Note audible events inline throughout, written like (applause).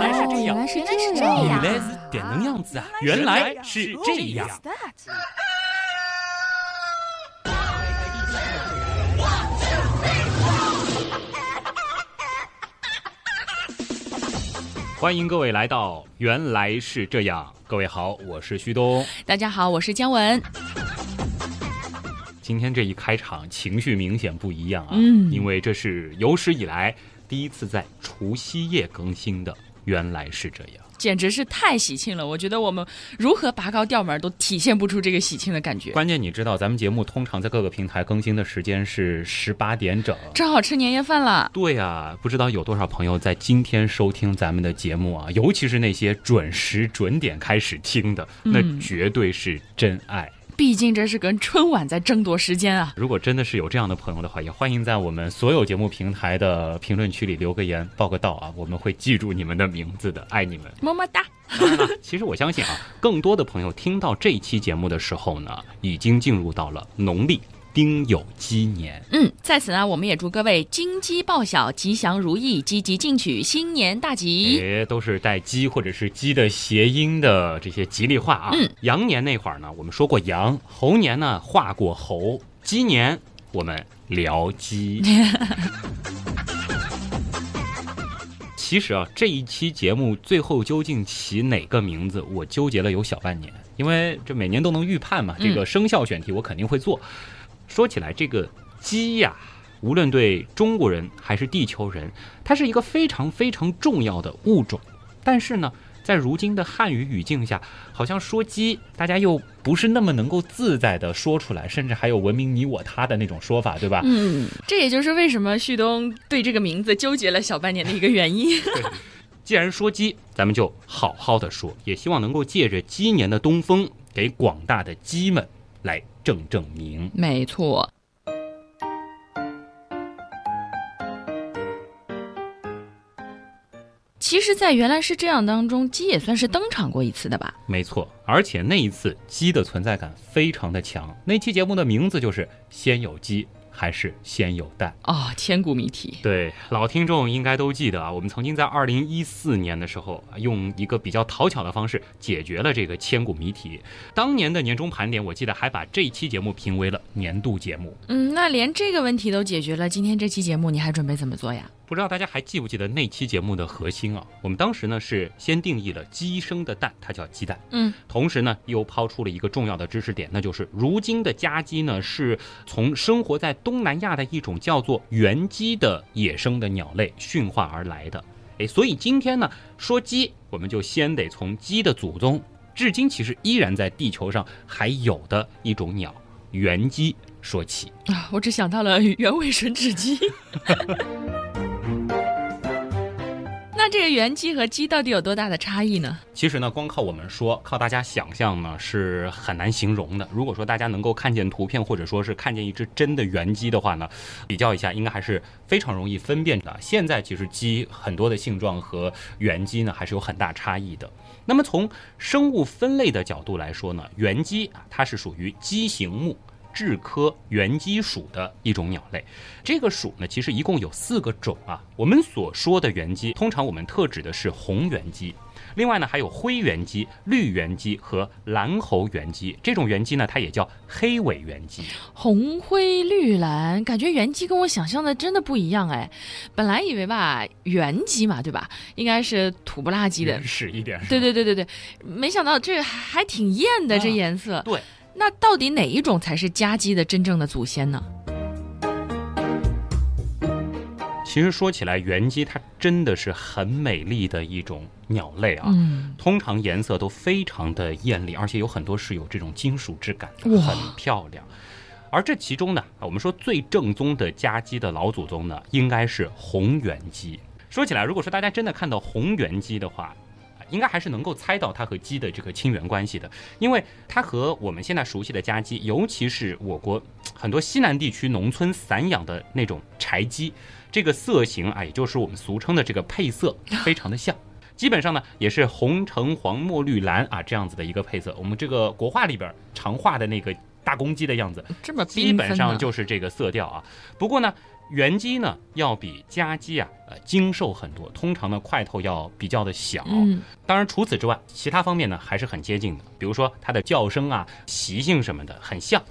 来是这样，原来是原来是这样，原来是点能样子啊！原来是这样。(laughs) 欢迎各位来到《原来是这样》。各位好，我是旭东。大家好，我是姜文。今天这一开场，情绪明显不一样啊！嗯因为这是有史以来第一次在除夕夜更新的。原来是这样。简直是太喜庆了！我觉得我们如何拔高调门都体现不出这个喜庆的感觉。关键你知道，咱们节目通常在各个平台更新的时间是十八点整。正好吃年夜饭了，对呀、不知道有多少朋友在今天收听咱们的节目啊，尤其是那些准时准点开始听的，那嗯绝对是真爱。毕竟这是跟春晚在争夺时间啊。如果真的是有这样的朋友的话，也欢迎在我们所有节目平台的评论区里留个言，报个到啊，我们会记住你们的名字的，爱你们。么么哒。当然了，其实我相信啊，更多的朋友听到这一期节目的时候呢，已经进入到了农历丁酉鸡年。嗯，在此呢，我们也祝各位金鸡报晓，吉祥如意，积极进取，新年大吉。也都是带“鸡”或者是“鸡”的谐音的这些吉利话啊。嗯，羊年那会儿呢，我们说过羊；猴年呢，画过猴；鸡年我们聊鸡。(laughs) 其实啊，这一期节目最后究竟起哪个名字，我纠结了有小半年，因为这每年都能预判嘛，这个生肖选题我肯定会做。说起来，这个鸡呀、无论对中国人还是地球人，它是一个非常非常重要的物种。但是呢，在如今的汉语语境下，好像说鸡，大家又不是那么能够自在的说出来，甚至还有文明你我他的那种说法，对吧？嗯，这也就是为什么旭东对这个名字纠结了小半年的一个原因。(laughs) 既然说鸡，咱们就好好的说，也希望能够借着鸡年的东风，给广大的鸡们来证证明。没错。其实，在原来是这样当中，鸡也算是登场过一次的吧？没错，而且那一次鸡的存在感非常的强。那期节目的名字就是“先有鸡还是先有蛋”。哦，千古谜题。对，老听众应该都记得啊，我们曾经在二零一四年的时候，啊用一个比较讨巧的方式解决了这个千古谜题。当年的年终盘点，我记得还把这期节目评为了年度节目。嗯，那连这个问题都解决了，今天这期节目你还准备怎么做呀？不知道大家还记不记得那期节目的核心啊？我们当时呢是先定义了鸡生的蛋，它叫鸡蛋。嗯，同时呢又抛出了一个重要的知识点，那就是如今的家鸡呢是从生活在东南亚的一种叫做原鸡的野生的鸟类驯化而来的。哎，所以今天呢说鸡，我们就先得从鸡的祖宗，至今其实依然在地球上还有的一种鸟——原鸡说起。啊，我只想到了原味吮指鸡。(laughs) 那这个原鸡和鸡到底有多大的差异呢？其实呢，光靠我们说，靠大家想象呢，是很难形容的。如果说大家能够看见图片，或者说是看见一只真的原鸡的话呢，比较一下，应该还是非常容易分辨的。现在其实鸡很多的性状和原鸡呢，还是有很大差异的。那么从生物分类的角度来说呢，原鸡啊，它是属于鸡形目。雉科原鸡属的一种鸟类，这个属呢，其实一共有四个种啊。我们所说的原鸡，通常我们特指的是红原鸡，另外呢还有灰原鸡、绿原鸡和蓝喉原鸡。这种原鸡呢，它也叫黑尾原鸡。红灰绿蓝，感觉原鸡跟我想象的真的不一样哎。本来以为吧，原鸡嘛，对吧？应该是土不拉几的原。始一点。对对对对对，没想到这还还挺艳的，这啊颜色。对，那到底哪一种才是家鸡的真正的祖先呢？其实说起来，原鸡它真的是很美丽的一种鸟类啊。嗯，通常颜色都非常的艳丽，而且有很多是有这种金属质感的，很漂亮。而这其中呢，啊，我们说最正宗的家鸡的老祖宗呢，应该是红原鸡。说起来，如果说大家真的看到红原鸡的话，啊应该还是能够猜到它和鸡的这个亲缘关系的，因为它和我们现在熟悉的家鸡，尤其是我国很多西南地区农村散养的那种柴鸡，这个色型啊，也就是我们俗称的这个配色，(laughs) 非常的像。基本上呢，也是红橙黄墨绿蓝啊这样子的一个配色。我们这个国画里边常画的那个大公鸡的样子，这么基本上就是这个色调啊。不过呢，原鸡呢要比家鸡啊呃精瘦很多，通常呢块头要比较的小。嗯，当然除此之外，其他方面呢还是很接近的，比如说它的叫声啊、习性什么的很像。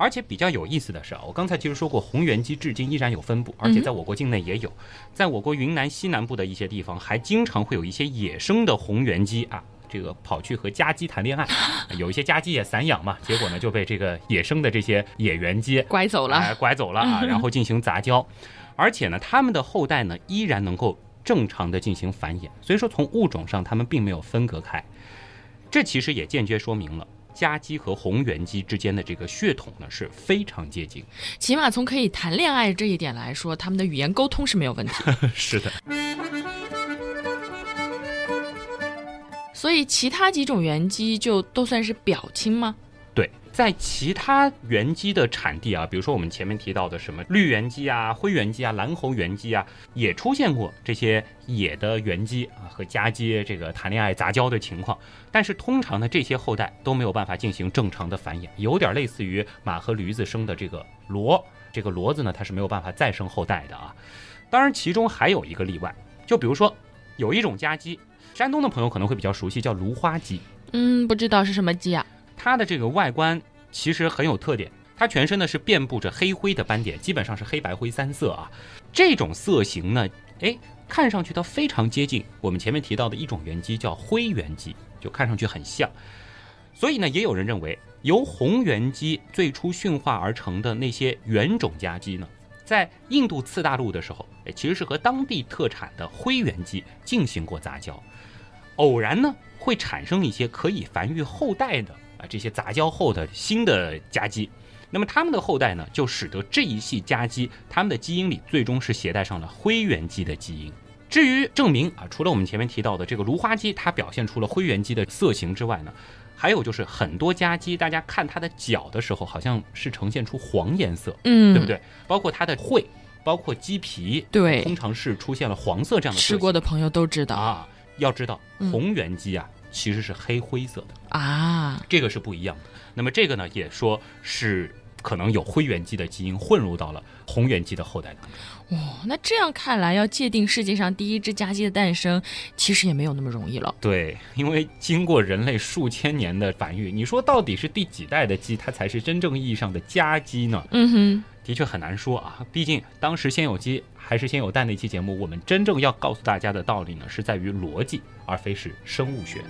而且比较有意思的是啊，我刚才其实说过，红原鸡至今依然有分布，而且在我国境内也有，在我国云南西南部的一些地方，还经常会有一些野生的红原鸡啊，这个跑去和家鸡谈恋爱，(gasps) 有一些家鸡也散养嘛，结果呢就被这个野生的这些野原鸡拐走了。哎，拐走了啊，(laughs) 然后进行杂交，而且呢，他们的后代呢依然能够正常的进行繁衍，所以说从物种上他们并没有分隔开，这其实也间接说明了。家鸡和红原鸡之间的这个血统呢是非常接近，起码从可以谈恋爱这一点来说，他们的语言沟通是没有问题。(laughs) 是的，所以其他几种原鸡就都算是表亲吗？对，在其他原鸡的产地啊，比如说我们前面提到的什么绿原鸡啊、灰原鸡啊、蓝喉原鸡啊，也出现过这些野的原鸡啊和家鸡这个谈恋爱杂交的情况。但是通常呢，这些后代都没有办法进行正常的繁衍，有点类似于马和驴子生的这个骡，这个骡子呢它是没有办法再生后代的啊。当然，其中还有一个例外，就比如说有一种家鸡，山东的朋友可能会比较熟悉，叫芦花鸡。嗯，不知道是什么鸡啊？它的这个外观其实很有特点，它全身呢是遍布着黑灰的斑点，基本上是黑白灰三色啊。这种色型呢，哎，看上去它非常接近我们前面提到的一种原鸡，叫灰原鸡，就看上去很像。所以呢，也有人认为，由红原鸡最初驯化而成的那些原种家鸡呢，在印度次大陆的时候，哎，其实是和当地特产的灰原鸡进行过杂交，偶然呢会产生一些可以繁育后代的。啊，这些杂交后的新的家鸡，那么它们的后代呢，就使得这一系家鸡，它们的基因里最终是携带上了灰原鸡的基因。至于证明啊，除了我们前面提到的这个芦花鸡，它表现出了灰原鸡的色型之外呢，还有就是很多家鸡，大家看它的脚的时候，好像是呈现出黄颜色，嗯，对不对？包括它的喙，包括鸡皮，对，通常是出现了黄色这样的。吃过的朋友都知道啊，要知道红原鸡啊。其实是黑灰色的啊，这个是不一样的。那么这个呢，也说是可能有灰原鸡的基因混入到了红原鸡的后代当中。哦，那这样看来，要界定世界上第一只家鸡的诞生，其实也没有那么容易了。对，因为经过人类数千年的繁育，你说到底是第几代的鸡，它才是真正意义上的家鸡呢？嗯哼，的确很难说啊。毕竟当时先有鸡还是先有蛋那期节目，我们真正要告诉大家的道理呢，是在于逻辑，而非是生物学。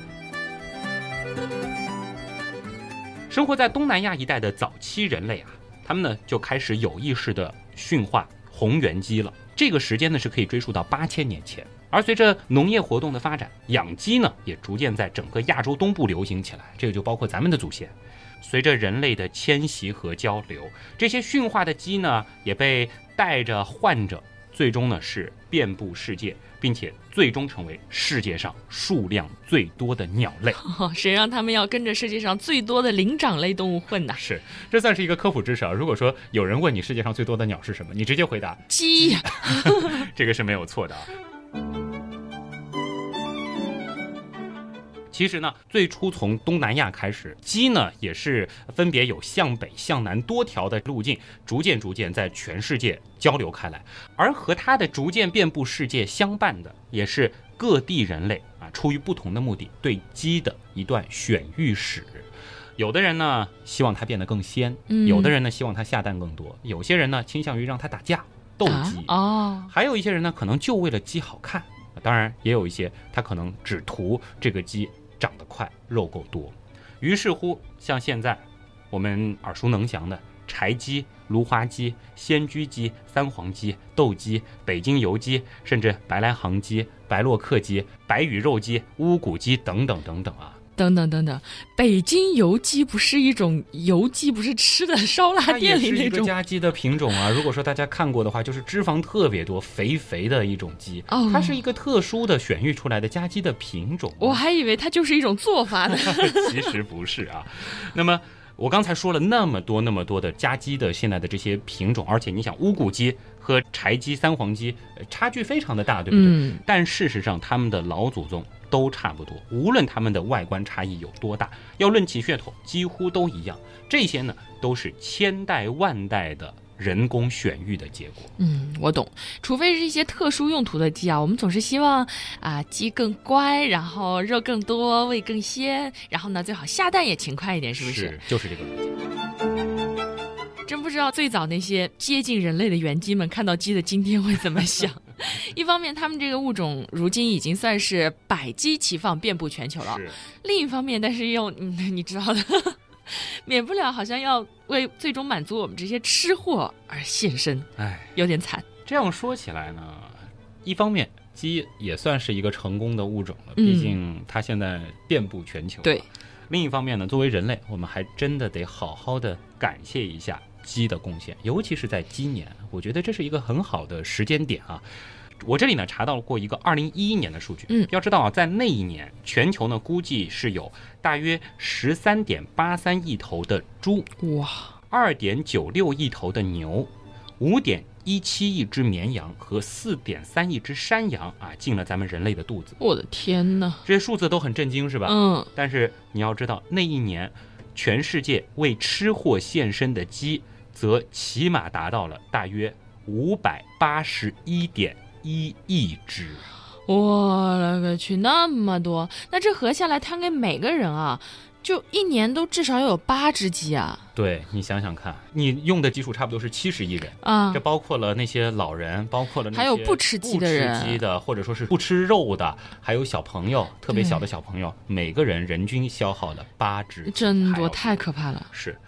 生活在东南亚一带的早期人类啊，他们呢就开始有意识的驯化红原鸡了。这个时间呢是可以追溯到八千年前。而随着农业活动的发展，养鸡呢也逐渐在整个亚洲东部流行起来。这个就包括咱们的祖先。随着人类的迁徙和交流，这些驯化的鸡呢也被带着患者，最终呢是遍布世界。并且最终成为世界上数量最多的鸟类。(laughs) 谁让他们要跟着世界上最多的灵长类动物混呢？是，这算是一个科普知识啊。如果说有人问你世界上最多的鸟是什么，你直接回答鸡，(laughs) 这个是没有错的啊。其实呢，最初从东南亚开始，鸡呢也是分别有向北、向南多条的路径，逐渐逐渐在全世界交流开来。而和它的逐渐遍布世界相伴的，也是各地人类啊，出于不同的目的对鸡的一段选育史。有的人呢希望它变得更鲜，有的人呢希望它下蛋更多，有些人呢倾向于让它打架斗鸡哦，还有一些人呢可能就为了鸡好看。当然，也有一些他可能只图这个鸡。长得快，肉够多，于是乎，像现在我们耳熟能详的柴鸡、芦花鸡、仙居鸡、三黄鸡、斗鸡、北京油鸡，甚至白来杭鸡、白洛克鸡、白羽肉鸡、乌骨鸡等等等等啊。等等等等，北京油鸡不是一种油鸡，不是吃的烧腊店里那种家鸡的品种啊。如果说大家看过的话，就是脂肪特别多、肥肥的一种鸡。哦，它是一个特殊的选育出来的家鸡的品种。我还以为它就是一种做法呢。(laughs) 其实不是啊。那么我刚才说了那么多那么多的家鸡的现在的这些品种，而且你想乌骨鸡和柴鸡、三黄鸡差距非常的大，对不对？嗯。但事实上，他们的老祖宗。都差不多，无论它们的外观差异有多大，要论起血统，几乎都一样。这些呢，都是千代万代的人工选育的结果。嗯，我懂。除非是一些特殊用途的鸡啊，我们总是希望啊鸡更乖，然后肉更多，味更鲜，然后呢最好下蛋也勤快一点，是不是？是，就是这个逻辑。真不知道最早那些接近人类的原鸡们看到鸡的今天会怎么想。(laughs) 一方面，他们这个物种如今已经算是百鸡齐放，遍布全球了；是，另一方面，但是又嗯，(laughs) 你知道的，免不了好像要为最终满足我们这些吃货而献身，哎，有点惨。这样说起来呢，一方面鸡也算是一个成功的物种了，嗯毕竟它现在遍布全球。对。另一方面呢，作为人类，我们还真的得好好的感谢一下鸡的贡献，尤其是在今年，我觉得这是一个很好的时间点啊。我这里呢查到过一个二零一一年的数据，嗯要知道啊，在那一年全球呢估计是有大约十三点八三亿头的猪，哇，二点九六亿头的牛，五点一七亿只绵羊和四点三亿只山羊啊进了咱们人类的肚子，我的天呐！这些数字都很震惊，是吧？嗯，但是你要知道，那一年全世界为吃货献身的鸡，则起码达到了大约五百八十一点一亿只。我勒个去，那么多，那这合下来摊给每个人啊，就一年都至少有八只鸡啊！对你想想看，你用的基数差不多是七十亿人。啊这，包括了那些老人，包括了那些还有不吃鸡的人不吃鸡的，或者说是不吃肉的，还有小朋友，特别小的小朋友，每个人人均消耗了八只，真多，太可怕了。是。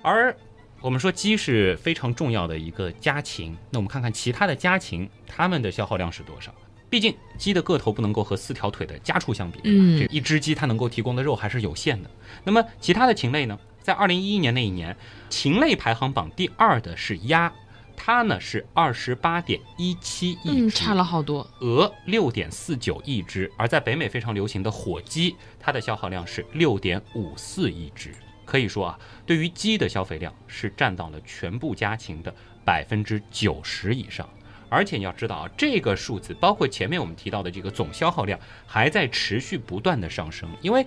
而我们说鸡是非常重要的一个家禽，那我们看看其他的家禽，它们的消耗量是多少？毕竟鸡的个头不能够和四条腿的家畜相比，嗯这一只鸡它能够提供的肉还是有限的。那么其他的禽类呢？在二零一一年那一年，禽类排行榜第二的是鸭，它呢是二十八点一七亿嗯，只，差了好多。鹅六点四九亿只，而在北美非常流行的火鸡，它的消耗量是六点五四亿只。可以说啊，对于鸡的消费量是占到了全部家禽的百分之九十以上。而且你要知道啊，这个数字包括前面我们提到的这个总消耗量，还在持续不断的上升。因为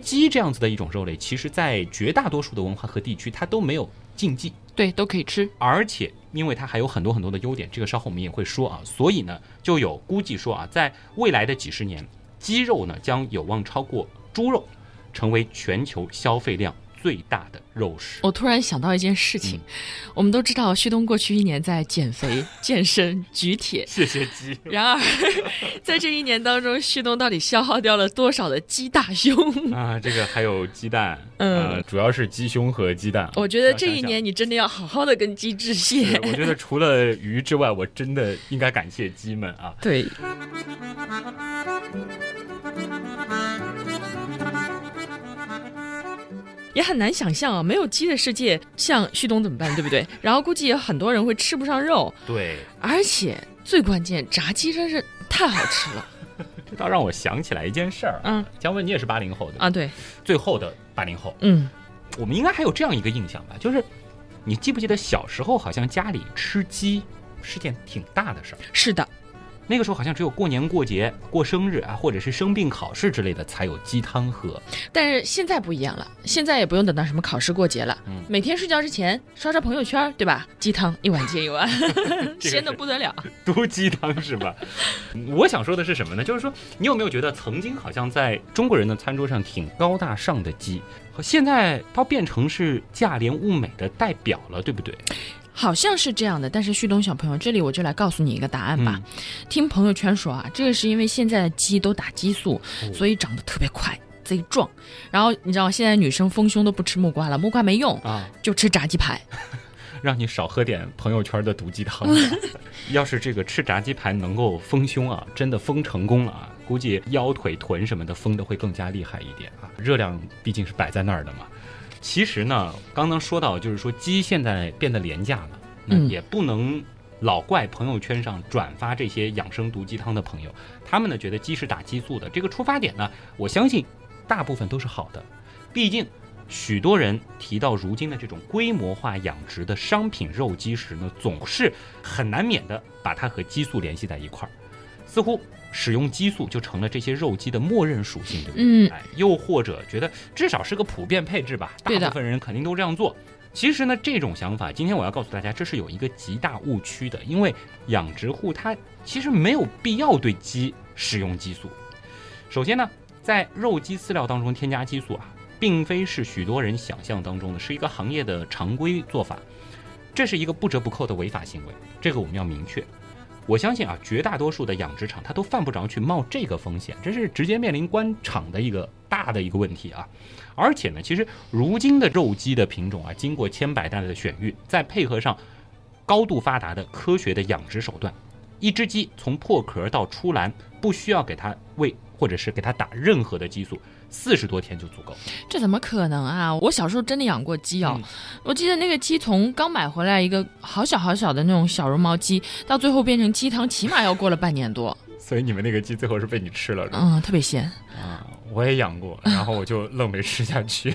鸡这样子的一种肉类，其实在绝大多数的文化和地区，它都没有禁忌。对，都可以吃。而且因为它还有很多很多的优点，这个稍后我们也会说啊，所以呢，就有估计说啊，在未来的几十年，鸡肉呢将有望超过猪肉，成为全球消费量最大的肉食。我突然想到一件事情，我们都知道旭东过去一年在减肥、(laughs) 健身、举铁，谢谢鸡。然而在这一年当中，旭东到底消耗掉了多少的鸡大胸？(laughs) 啊，这个还有鸡蛋，嗯呃，主要是鸡胸和鸡蛋。我觉得这一年你真的要好好的跟鸡致谢。我觉得除了鱼之外，我真的应该感谢鸡们啊。对，也很难想象啊，没有鸡的世界，像旭东怎么办，对不对？(laughs) 然后估计有很多人会吃不上肉，对，而且最关键，炸鸡真是太好吃了。(laughs) 这倒让我想起来一件事儿。嗯姜文，你也是八零后的，啊，对，最后的八零后。嗯，我们应该还有这样一个印象吧，就是你记不记得小时候好像家里吃鸡是件挺大的事儿，是的，那个时候好像只有过年过节、过生日啊，或者是生病考试之类的才有鸡汤喝。但是现在不一样了，现在也不用等到什么考试过节了，嗯每天睡觉之前刷刷朋友圈，对吧？鸡汤一碗接一碗，(laughs) 这个鲜的不得了。毒鸡汤是吧？(laughs) 我想说的是什么呢？就是说，你有没有觉得曾经好像在中国人的餐桌上挺高大上的鸡，和现在它变成是价廉物美的代表了，对不对？好像是这样的，但是旭东小朋友，这里我就来告诉你一个答案吧。嗯听朋友圈说啊，这个是因为现在的鸡都打激素，哦所以长得特别快，贼壮。然后你知道现在女生丰胸都不吃木瓜了，木瓜没用，啊，就吃炸鸡排。(laughs) 让你少喝点朋友圈的毒鸡汤。(laughs) 要是这个吃炸鸡排能够丰胸啊，真的丰成功了啊，估计腰腿臀什么的丰的会更加厉害一点啊。热量毕竟是摆在那儿的嘛。其实呢，刚刚说到就是说鸡现在变得廉价了，那嗯也不能老怪朋友圈上转发这些养生毒鸡汤的朋友，他们呢觉得鸡是打激素的，这个出发点呢，我相信大部分都是好的，毕竟。许多人提到如今的这种规模化养殖的商品肉鸡时呢，总是很难免的把它和激素联系在一块儿，似乎使用激素就成了这些肉鸡的默认属性，对不对？嗯哎，又或者觉得至少是个普遍配置吧，大部分人肯定都这样做。其实呢，这种想法，今天我要告诉大家，这是有一个极大误区的，因为养殖户他其实没有必要对鸡使用激素。首先呢，在肉鸡饲料当中添加激素啊，并非是许多人想象当中的是一个行业的常规做法，这是一个不折不扣的违法行为，这个我们要明确。我相信啊，绝大多数的养殖场它都犯不着去冒这个风险，这是直接面临关厂的一个大的一个问题啊。而且呢，其实如今的肉鸡的品种啊，经过千百代的选育，再配合上高度发达的科学的养殖手段，一只鸡从破壳到出栏，不需要给它喂或者是给它打任何的激素。四十多天就足够，这怎么可能啊？我小时候真的养过鸡哦，我记得那个鸡从刚买回来一个好小好小的那种小绒毛鸡，到最后变成鸡汤，起码要过了半年多。所以你们那个鸡最后是被你吃了，嗯，特别鲜啊！我也养过，然后我就愣没吃下去。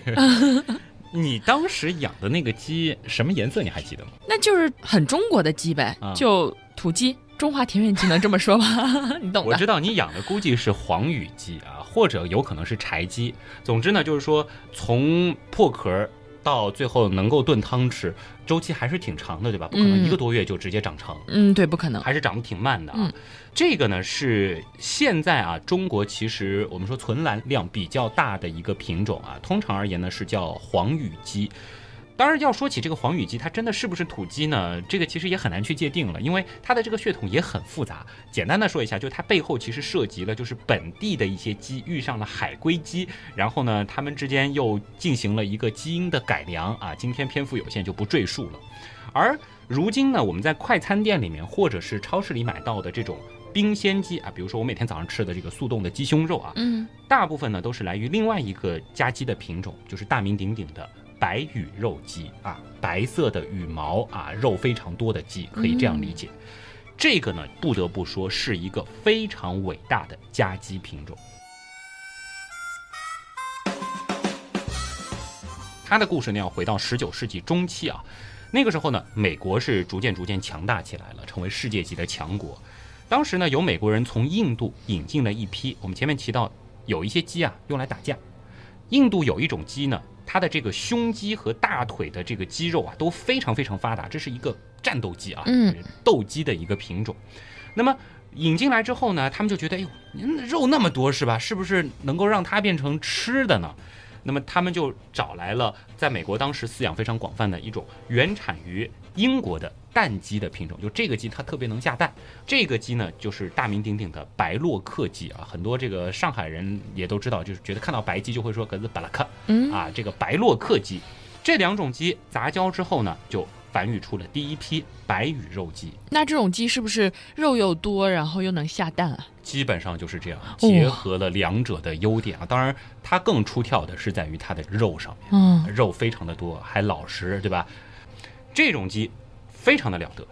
(laughs) 你当时养的那个鸡什么颜色？你还记得吗？那就是很中国的鸡呗，就土鸡。中华田园鸡能这么说吗？(laughs) 你懂的。我知道你养的估计是黄羽鸡啊，或者有可能是柴鸡。总之呢，就是说从破壳到最后能够炖汤吃，周期还是挺长的，对吧？不可能一个多月就直接长成。嗯，对，不可能，还是长得挺慢的啊。这个呢是现在啊，中国其实我们说存栏量比较大的一个品种啊，通常而言呢是叫黄羽鸡。当然，要说起这个黄羽鸡，它真的是不是土鸡呢？这个其实也很难去界定了，因为它的这个血统也很复杂。简单的说一下，就它背后其实涉及了，就是本地的一些鸡遇上了海龟鸡，然后呢，它们之间又进行了一个基因的改良啊。今天篇幅有限，就不赘述了。而如今呢，我们在快餐店里面或者是超市里买到的这种冰鲜鸡啊，比如说我每天早上吃的这个速冻的鸡胸肉啊，嗯，大部分呢都是来于另外一个家鸡的品种，就是大名鼎鼎的。白羽肉鸡啊，白色的羽毛啊，肉非常多的鸡，可以这样理解。这个呢，不得不说是一个非常伟大的家鸡品种。它的故事呢，要回到十九世纪中期啊，那个时候呢，美国是逐渐逐渐强大起来了，成为世界级的强国。当时呢，有美国人从印度引进了一批，我们前面提到有一些鸡啊，用来打架。印度有一种鸡呢。它的这个胸肌和大腿的这个肌肉啊都非常非常发达，这是一个战斗机啊，斗鸡的一个品种。那么引进来之后呢，他们就觉得，哎呦，肉那么多是吧？是不是能够让它变成吃的呢？那么他们就找来了在美国当时饲养非常广泛的一种原产于英国的。蛋鸡的品种，就这个鸡它特别能下蛋。这个鸡呢，就是大名鼎鼎的白洛克鸡啊，很多这个上海人也都知道，就是觉得看到白鸡就会说格子巴拉克，嗯啊，这个白洛克鸡，这两种鸡杂交之后呢，就繁育出了第一批白羽肉鸡。那这种鸡是不是肉又多，然后又能下蛋啊？基本上就是这样，结合了两者的优点啊。当然，它更出挑的是在于它的肉上面，嗯，肉非常的多，还老实，对吧？这种鸡。非常的了得，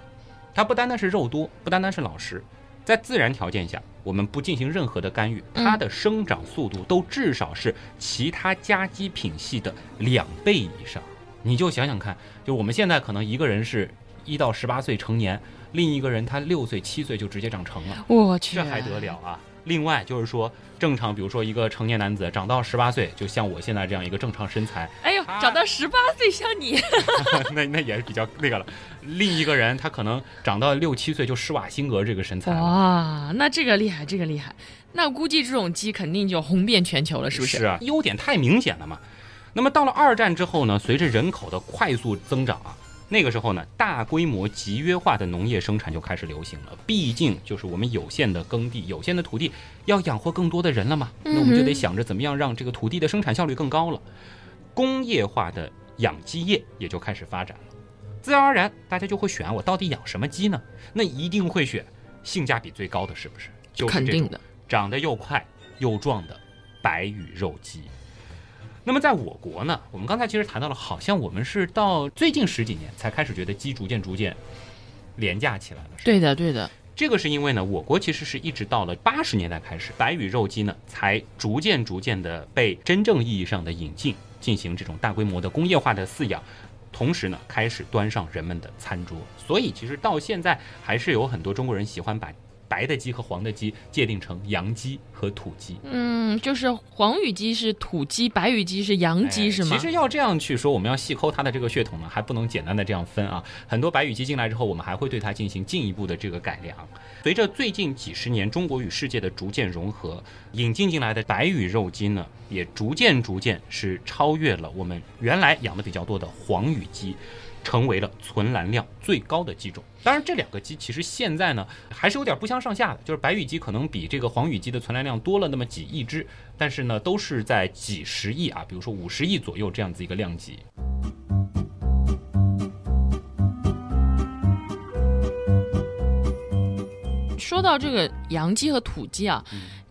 它不单单是肉多，不单单是老实，在自然条件下，我们不进行任何的干预，它的生长速度都至少是其他家鸡品系的两倍以上。你就想想看，就我们现在可能一个人是一到十八岁成年，另一个人他六岁七岁就直接长成了，我去，这还得了啊！另外就是说，正常，比如说一个成年男子长到十八岁，就像我现在这样一个正常身材。哎呦，长到十八岁像你，(laughs) 那那也是比较那个了。另一个人他可能长到六七岁就施瓦辛格这个身材。哇，那这个厉害，这个厉害。那估计这种鸡肯定就红遍全球了，是不是？是啊，优点太明显了嘛。那么到了二战之后呢，随着人口的快速增长啊。那个时候呢，大规模集约化的农业生产就开始流行了。毕竟就是我们有限的耕地、有限的土地，要养活更多的人了嘛。那我们就得想着怎么样让这个土地的生产效率更高了。工业化的养鸡业也就开始发展了。自然而然，大家就会选我到底养什么鸡呢？那一定会选性价比最高的，是不是？就是肯定的，长得又快又壮的白羽肉鸡。那么在我国呢，我们刚才其实谈到了，好像我们是到最近十几年才开始觉得鸡逐渐逐渐廉价起来了。对的，对的。这个是因为呢，我国其实是一直到了八十年代开始，白羽肉鸡呢才逐渐逐渐的被真正意义上的引进，进行这种大规模的工业化的饲养，同时呢开始端上人们的餐桌。所以其实到现在还是有很多中国人喜欢把。白的鸡和黄的鸡界定成洋鸡和土鸡。嗯，就是黄羽鸡是土鸡，白羽鸡是洋鸡，是吗？其实要这样去说，我们要细抠它的这个血统呢，还不能简单的这样分啊。很多白羽鸡进来之后，我们还会对它进行进一步的这个改良。随着最近几十年中国与世界的逐渐融合，引进进来的白羽肉鸡呢，也逐渐逐渐是超越了我们原来养的比较多的黄羽鸡。成为了存栏量最高的鸡种。当然，这两个鸡其实现在呢还是有点不相上下的，就是白羽鸡可能比这个黄羽鸡的存栏量多了那么几亿只，但是呢都是在几十亿啊，比如说五十亿左右这样子一个量级。说到这个洋鸡和土鸡啊。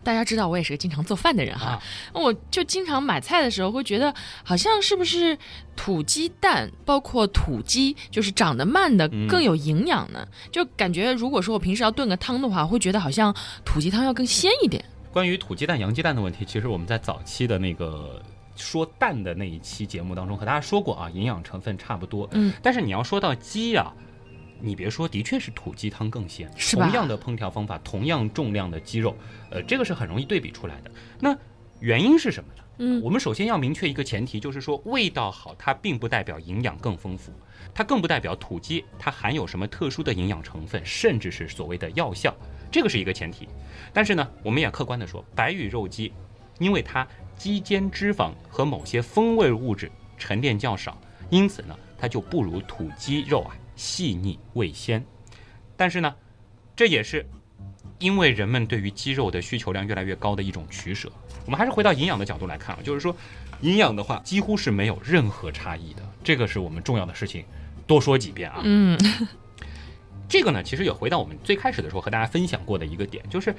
大家知道我也是个经常做饭的人哈，我就经常买菜的时候会觉得，好像是不是土鸡蛋，包括土鸡，就是长得慢的更有营养呢？就感觉如果说我平时要炖个汤的话，会觉得好像土鸡汤要更鲜一点。关于土鸡蛋、洋鸡蛋的问题，其实我们在早期的那个说蛋的那一期节目当中和大家说过啊，营养成分差不多。嗯，但是你要说到鸡啊。你别说，的确是土鸡汤更鲜。同样的烹调方法，同样重量的鸡肉，呃，这个是很容易对比出来的。那原因是什么呢？嗯，我们首先要明确一个前提，就是说味道好，它并不代表营养更丰富，它更不代表土鸡它含有什么特殊的营养成分，甚至是所谓的药效，这个是一个前提。但是呢，我们也客观的说，白羽肉鸡，因为它鸡间脂肪和某些风味物质沉淀较少，因此呢，它就不如土鸡肉啊。细腻味鲜，但是呢，这也是因为人们对于鸡肉的需求量越来越高的一种取舍。我们还是回到营养的角度来看啊，就是说，营养的话几乎是没有任何差异的，这个是我们重要的事情，多说几遍啊。嗯，(laughs) 这个呢，其实也回到我们最开始的时候和大家分享过的一个点，就是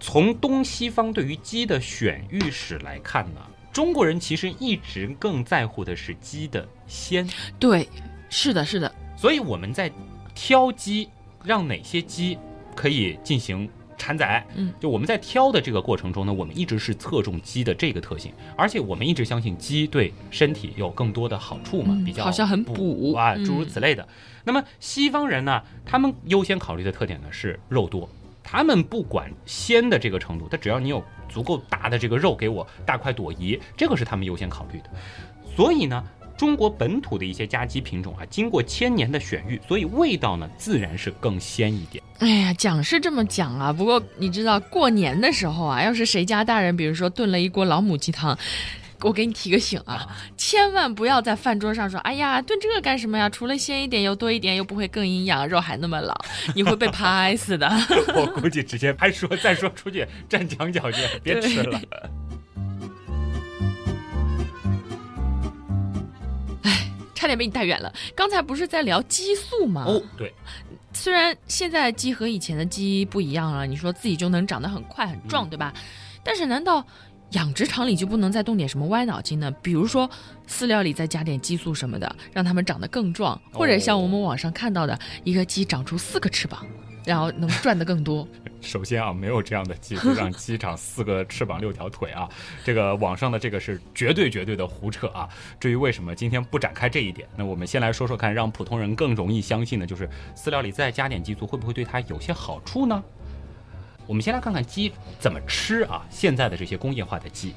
从东西方对于鸡的选育史来看呢，中国人其实一直更在乎的是鸡的鲜。对，是的，是的。所以我们在挑鸡，让哪些鸡可以进行产崽？嗯，就我们在挑的这个过程中呢，我们一直是侧重鸡的这个特性，而且我们一直相信鸡对身体有更多的好处嘛，比较好像很补啊，诸如此类的。那么西方人呢，他们优先考虑的特点呢是肉多，他们不管鲜的这个程度，他只要你有足够大的这个肉给我大快朵颐，这个是他们优先考虑的。所以呢。中国本土的一些家鸡品种啊，经过千年的选育，所以味道呢自然是更鲜一点。哎呀，讲是这么讲啊，不过你知道过年的时候啊，要是谁家大人，比如说炖了一锅老母鸡汤，我给你提个醒啊，千万不要在饭桌上说，哎呀，炖这个干什么呀？除了鲜一点又多一点，又不会更营养，肉还那么老，你会被拍死的。(laughs) 我估计直接拍说，再说出去站墙角去，别吃了。差点被你带远了。刚才不是在聊激素吗？哦，对。虽然现在鸡和以前的鸡不一样了，你说自己就能长得很快很壮，对吧？但是难道养殖场里就不能再动点什么歪脑筋呢？比如说饲料里再加点激素什么的，让它们长得更壮，或者像我们网上看到的一个鸡长出四个翅膀。然后能赚得更多。(laughs) 首先啊，没有这样的技术 (laughs) 让鸡长四个翅膀六条腿啊，这个网上的这个是绝对绝对的胡扯啊。至于为什么今天不展开这一点，那我们先来说说看，让普通人更容易相信的就是饲料里再加点激素会不会对它有些好处呢？我们先来看看鸡怎么吃啊。现在的这些工业化的鸡，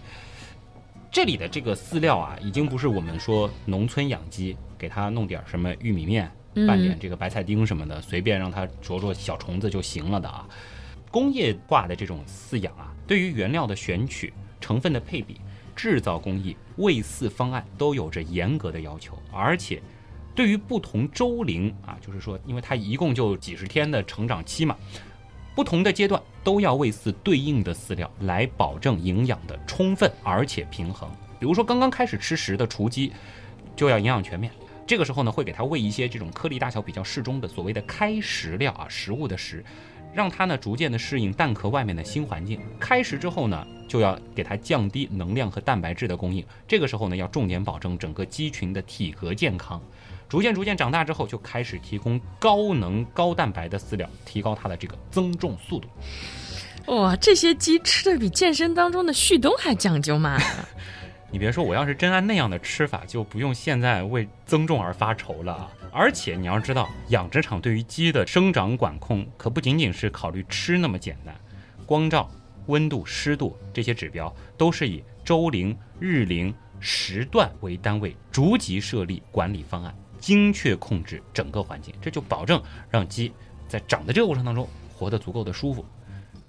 这里的这个饲料啊，已经不是我们说农村养鸡给它弄点什么玉米面。拌点这个白菜丁什么的，随便让它啄啄小虫子就行了的啊。工业化的这种饲养啊，对于原料的选取、成分的配比、制造工艺、喂饲方案都有着严格的要求，而且对于不同周龄啊，就是说，因为它一共就几十天的成长期嘛，不同的阶段都要喂饲对应的饲料来保证营养的充分而且平衡。比如说刚刚开始吃食的雏鸡，就要营养全面。这个时候呢，会给它喂一些这种颗粒大小比较适中的所谓的开食料啊，食物的食，让它呢逐渐的适应蛋壳外面的新环境。开食之后呢，就要给它降低能量和蛋白质的供应。这个时候呢，要重点保证整个鸡群的体格健康。逐渐逐渐长大之后，就开始提供高能高蛋白的饲料，提高它的这个增重速度。哇，这些鸡吃的比健身当中的旭东还讲究嘛！你别说，我要是真按那样的吃法，就不用现在为增重而发愁了啊！而且你要知道，养殖场对于鸡的生长管控可不仅仅是考虑吃那么简单，光照、温度、湿度这些指标都是以周龄、日龄、时段为单位，逐级设立管理方案，精确控制整个环境，这就保证让鸡在长的这个过程当中活得足够的舒服。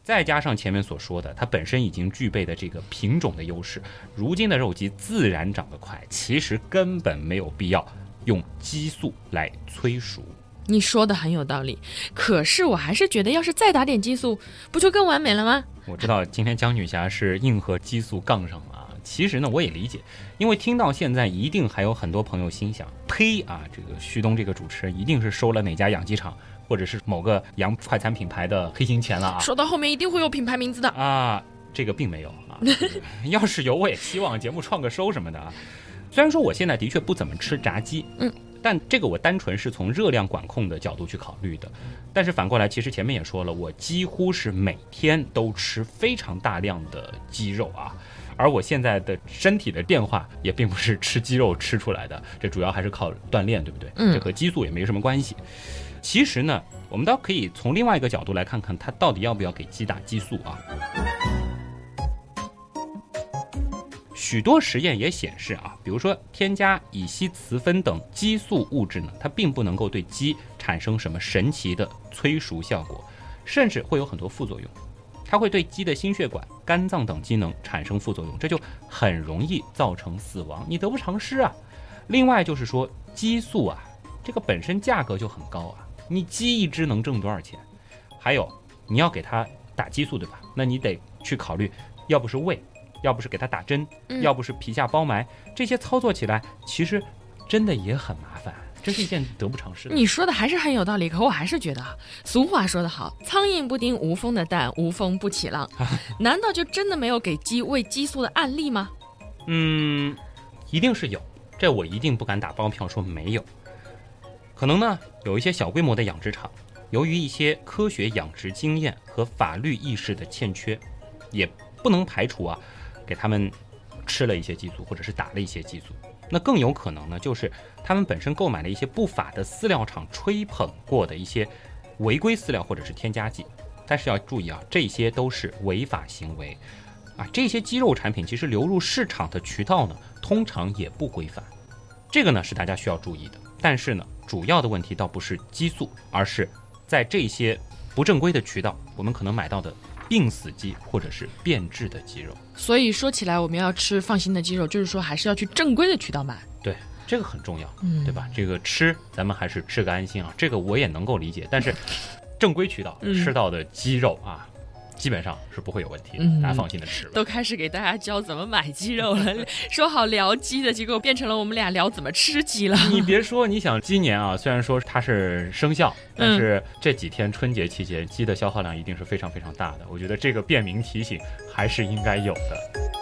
再加上前面所说的，它本身已经具备的这个品种的优势，如今的肉鸡自然长得快，其实根本没有必要用激素来催熟。你说的很有道理，可是我还是觉得，要是再打点激素，不就更完美了吗？我知道今天江女侠是硬和激素杠上了啊，其实呢我也理解，因为听到现在一定还有很多朋友心想：呸啊，这个旭东这个主持人一定是收了哪家养鸡场。或者是某个洋快餐品牌的黑心钱了啊！说到后面一定会有品牌名字的啊，这个并没有啊。(laughs) 要是有，我也希望节目创个收什么的啊。虽然说我现在的确不怎么吃炸鸡，嗯，但这个我单纯是从热量管控的角度去考虑的。但是反过来，其实前面也说了，我几乎是每天都吃非常大量的鸡肉啊。而我现在的身体的变化也并不是吃鸡肉吃出来的，这主要还是靠锻炼，对不对？嗯，这和激素也没什么关系。其实呢，我们倒可以从另外一个角度来看看，它到底要不要给鸡打激素啊？许多实验也显示啊，比如说添加乙烯雌酚等激素物质呢，它并不能够对鸡产生什么神奇的催熟效果，甚至会有很多副作用。它会对鸡的心血管、肝脏等机能产生副作用，这就很容易造成死亡，你得不偿失啊。另外就是说，激素啊，这个本身价格就很高啊。你鸡一只能挣多少钱？还有，你要给它打激素，对吧？那你得去考虑，要不是喂，要不是给它打针，要不是皮下包埋，这些操作起来其实真的也很麻烦，这是一件得不偿失的。你说的还是很有道理，可我还是觉得，俗话说得好，苍蝇不叮无风的蛋，无风不起浪。(laughs) 难道就真的没有给鸡喂激素的案例吗？嗯，一定是有，这我一定不敢打包票说没有。可能呢，有一些小规模的养殖场，由于一些科学养殖经验和法律意识的欠缺，也不能排除啊，给他们吃了一些激素，或者是打了一些激素。那更有可能呢，就是他们本身购买了一些不法的饲料厂吹捧过的一些违规饲料或者是添加剂。但是要注意啊，这些都是违法行为啊。这些鸡肉产品其实流入市场的渠道呢，通常也不规范。这个呢是大家需要注意的。但是呢。主要的问题倒不是激素，而是在这些不正规的渠道，我们可能买到的病死鸡或者是变质的鸡肉。所以说起来，我们要吃放心的鸡肉，就是说还是要去正规的渠道买。对，这个很重要，嗯对吧？这个吃咱们还是吃个安心啊，这个我也能够理解。但是正规渠道吃到的鸡肉啊。基本上是不会有问题的，大家放心的吃。都开始给大家教怎么买鸡肉了，(laughs) 说好聊鸡的，结果变成了我们俩聊怎么吃鸡了。你别说，你想今年啊，虽然说它是生肖，但是这几天春节期间鸡的消耗量一定是非常非常大的。我觉得这个便民提醒还是应该有的。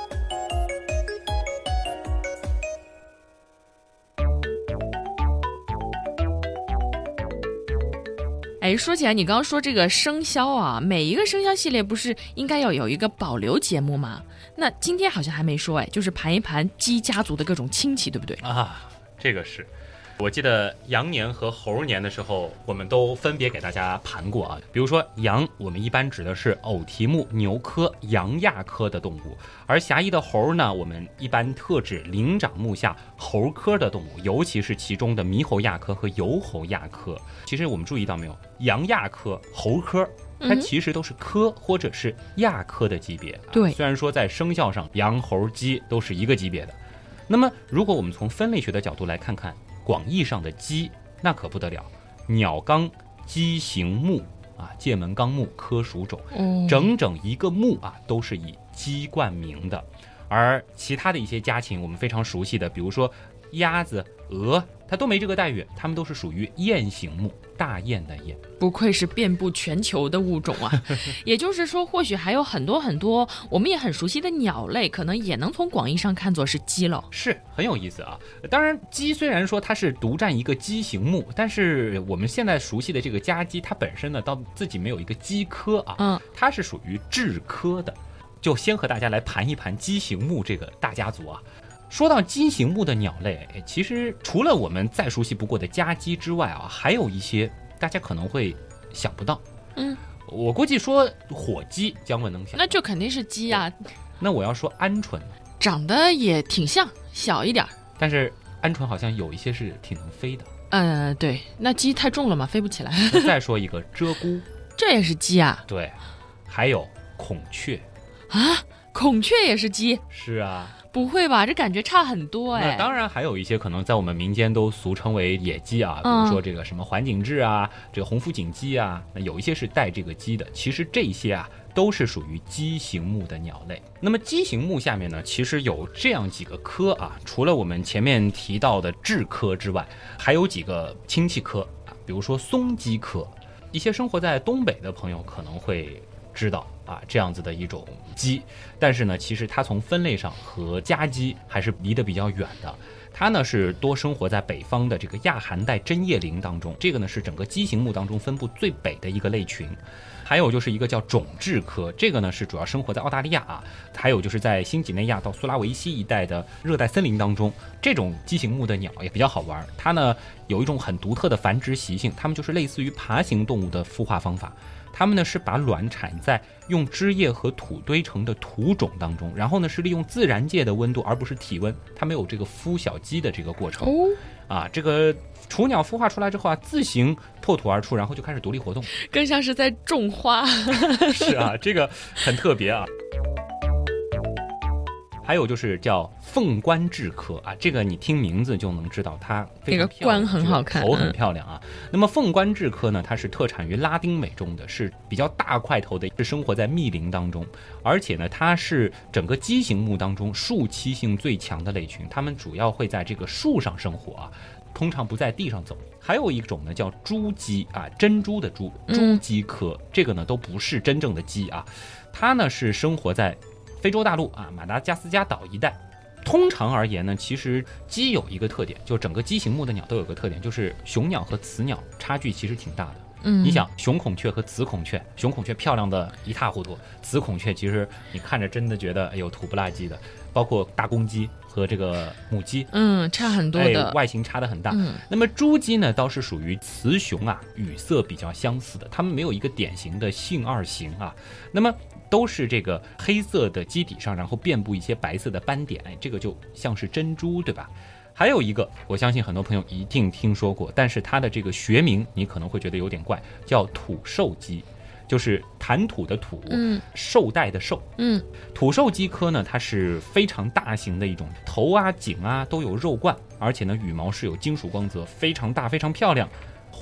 哎，说起来，你刚刚说这个生肖啊，每一个生肖系列不是应该要有一个保留节目吗？那今天好像还没说，哎，就是盘一盘鸡家族的各种亲戚，对不对？啊，这个是。我记得羊年和猴年的时候，我们都分别给大家盘过啊。比如说羊，我们一般指的是偶蹄目牛科羊亚科的动物；而狭义的猴呢，我们一般特指灵长目下猴科的动物，尤其是其中的猕猴亚科和疣猴亚科。其实我们注意到没有，羊亚科、猴科，它其实都是科或者是亚科的级别。对，虽然说在生肖上，羊、猴、鸡都是一个级别的。那么，如果我们从分类学的角度来看看。广义上的鸡，那可不得了，鸟纲鸡形目啊，界门纲目科属种，整整一个目啊，都是以鸡冠名的。而其他的一些家禽，我们非常熟悉的，比如说鸭子、鹅。它都没这个待遇，它们都是属于雁形目，大雁的雁。不愧是遍布全球的物种啊！(laughs) 也就是说，或许还有很多很多我们也很熟悉的鸟类，可能也能从广义上看作是鸡了。是很有意思啊！当然，鸡虽然说它是独占一个鸡形目，但是我们现在熟悉的这个家鸡，它本身呢，到自己没有一个鸡科啊，嗯，它是属于雉科的。就先和大家来盘一盘鸡形目这个大家族啊。说到鸡形目的鸟类，其实除了我们再熟悉不过的家鸡之外啊，还有一些大家可能会想不到。嗯，我估计说火鸡，姜文能想，那就肯定是鸡呀。那我要说鹌鹑，长得也挺像，小一点儿。但是鹌鹑好像有一些是挺能飞的。呃，对，那鸡太重了嘛，飞不起来。再说一个鹧鸪，(laughs) 这也是鸡啊？对，还有孔雀啊，孔雀也是鸡？是啊。不会吧？这感觉差很多哎。那当然还有一些可能在我们民间都俗称为野鸡啊，比如说这个什么环颈雉啊，这个红腹锦鸡啊，那有一些是带这个鸡的。其实这些啊都是属于鸡形目的鸟类。那么鸡形目下面呢，其实有这样几个科啊，除了我们前面提到的雉科之外，还有几个亲戚科啊，比如说松鸡科。一些生活在东北的朋友可能会知道。啊，这样子的一种鸡，但是呢，其实它从分类上和家鸡还是离得比较远的。它呢是多生活在北方的这个亚寒带针叶林当中，这个呢是整个鸡形目当中分布最北的一个类群。还有就是一个叫种雉科，这个呢是主要生活在澳大利亚啊，还有就是在新几内亚到苏拉维西一带的热带森林当中，这种鸡形目的鸟也比较好玩。它呢有一种很独特的繁殖习性，它们就是类似于爬行动物的孵化方法。它们呢是把卵产在用枝叶和土堆成的土种当中，然后呢是利用自然界的温度，而不是体温，它没有这个孵小鸡的这个过程。啊，这个雏鸟孵化出来之后啊，自行破土而出，然后就开始独立活动，更像是在种花。是啊，这个很特别啊。还有就是叫凤冠雉科啊，这个你听名字就能知道它这个冠很好看，头很漂亮啊。那么凤冠雉科呢，它是特产于拉丁美洲的，是比较大块头的，是生活在密林当中，而且呢，它是整个鸡形目当中树栖性最强的类群，它们主要会在这个树上生活啊，通常不在地上走。还有一种呢叫珠鸡啊，珍珠的珠，珠鸡科，这个呢都不是真正的鸡啊，它呢是生活在。非洲大陆啊，马达加斯加岛一带，通常而言呢，其实鸡有一个特点，就整个鸡形目的鸟都有个特点，就是雄鸟和雌鸟差距其实挺大的。嗯，你想雄孔雀和雌孔雀，雄孔雀漂亮的一塌糊涂，雌孔雀其实你看着真的觉得哎呦土不拉几的，包括大公鸡。和这个母鸡，嗯，差很多的，外形差的很大。嗯，那么珠鸡呢，倒是属于雌雄啊，羽色比较相似的，它们没有一个典型的性二型啊。那么都是这个黑色的基底上，然后遍布一些白色的斑点，哎，这个就像是珍珠，对吧？还有一个，我相信很多朋友一定听说过，但是它的这个学名你可能会觉得有点怪，叫土兽鸡。就是谈吐的吐，嗯，绶带的绶，嗯，土兽鸡科呢，它是非常大型的一种，头啊、颈啊都有肉冠，而且呢，羽毛是有金属光泽，非常大，非常漂亮。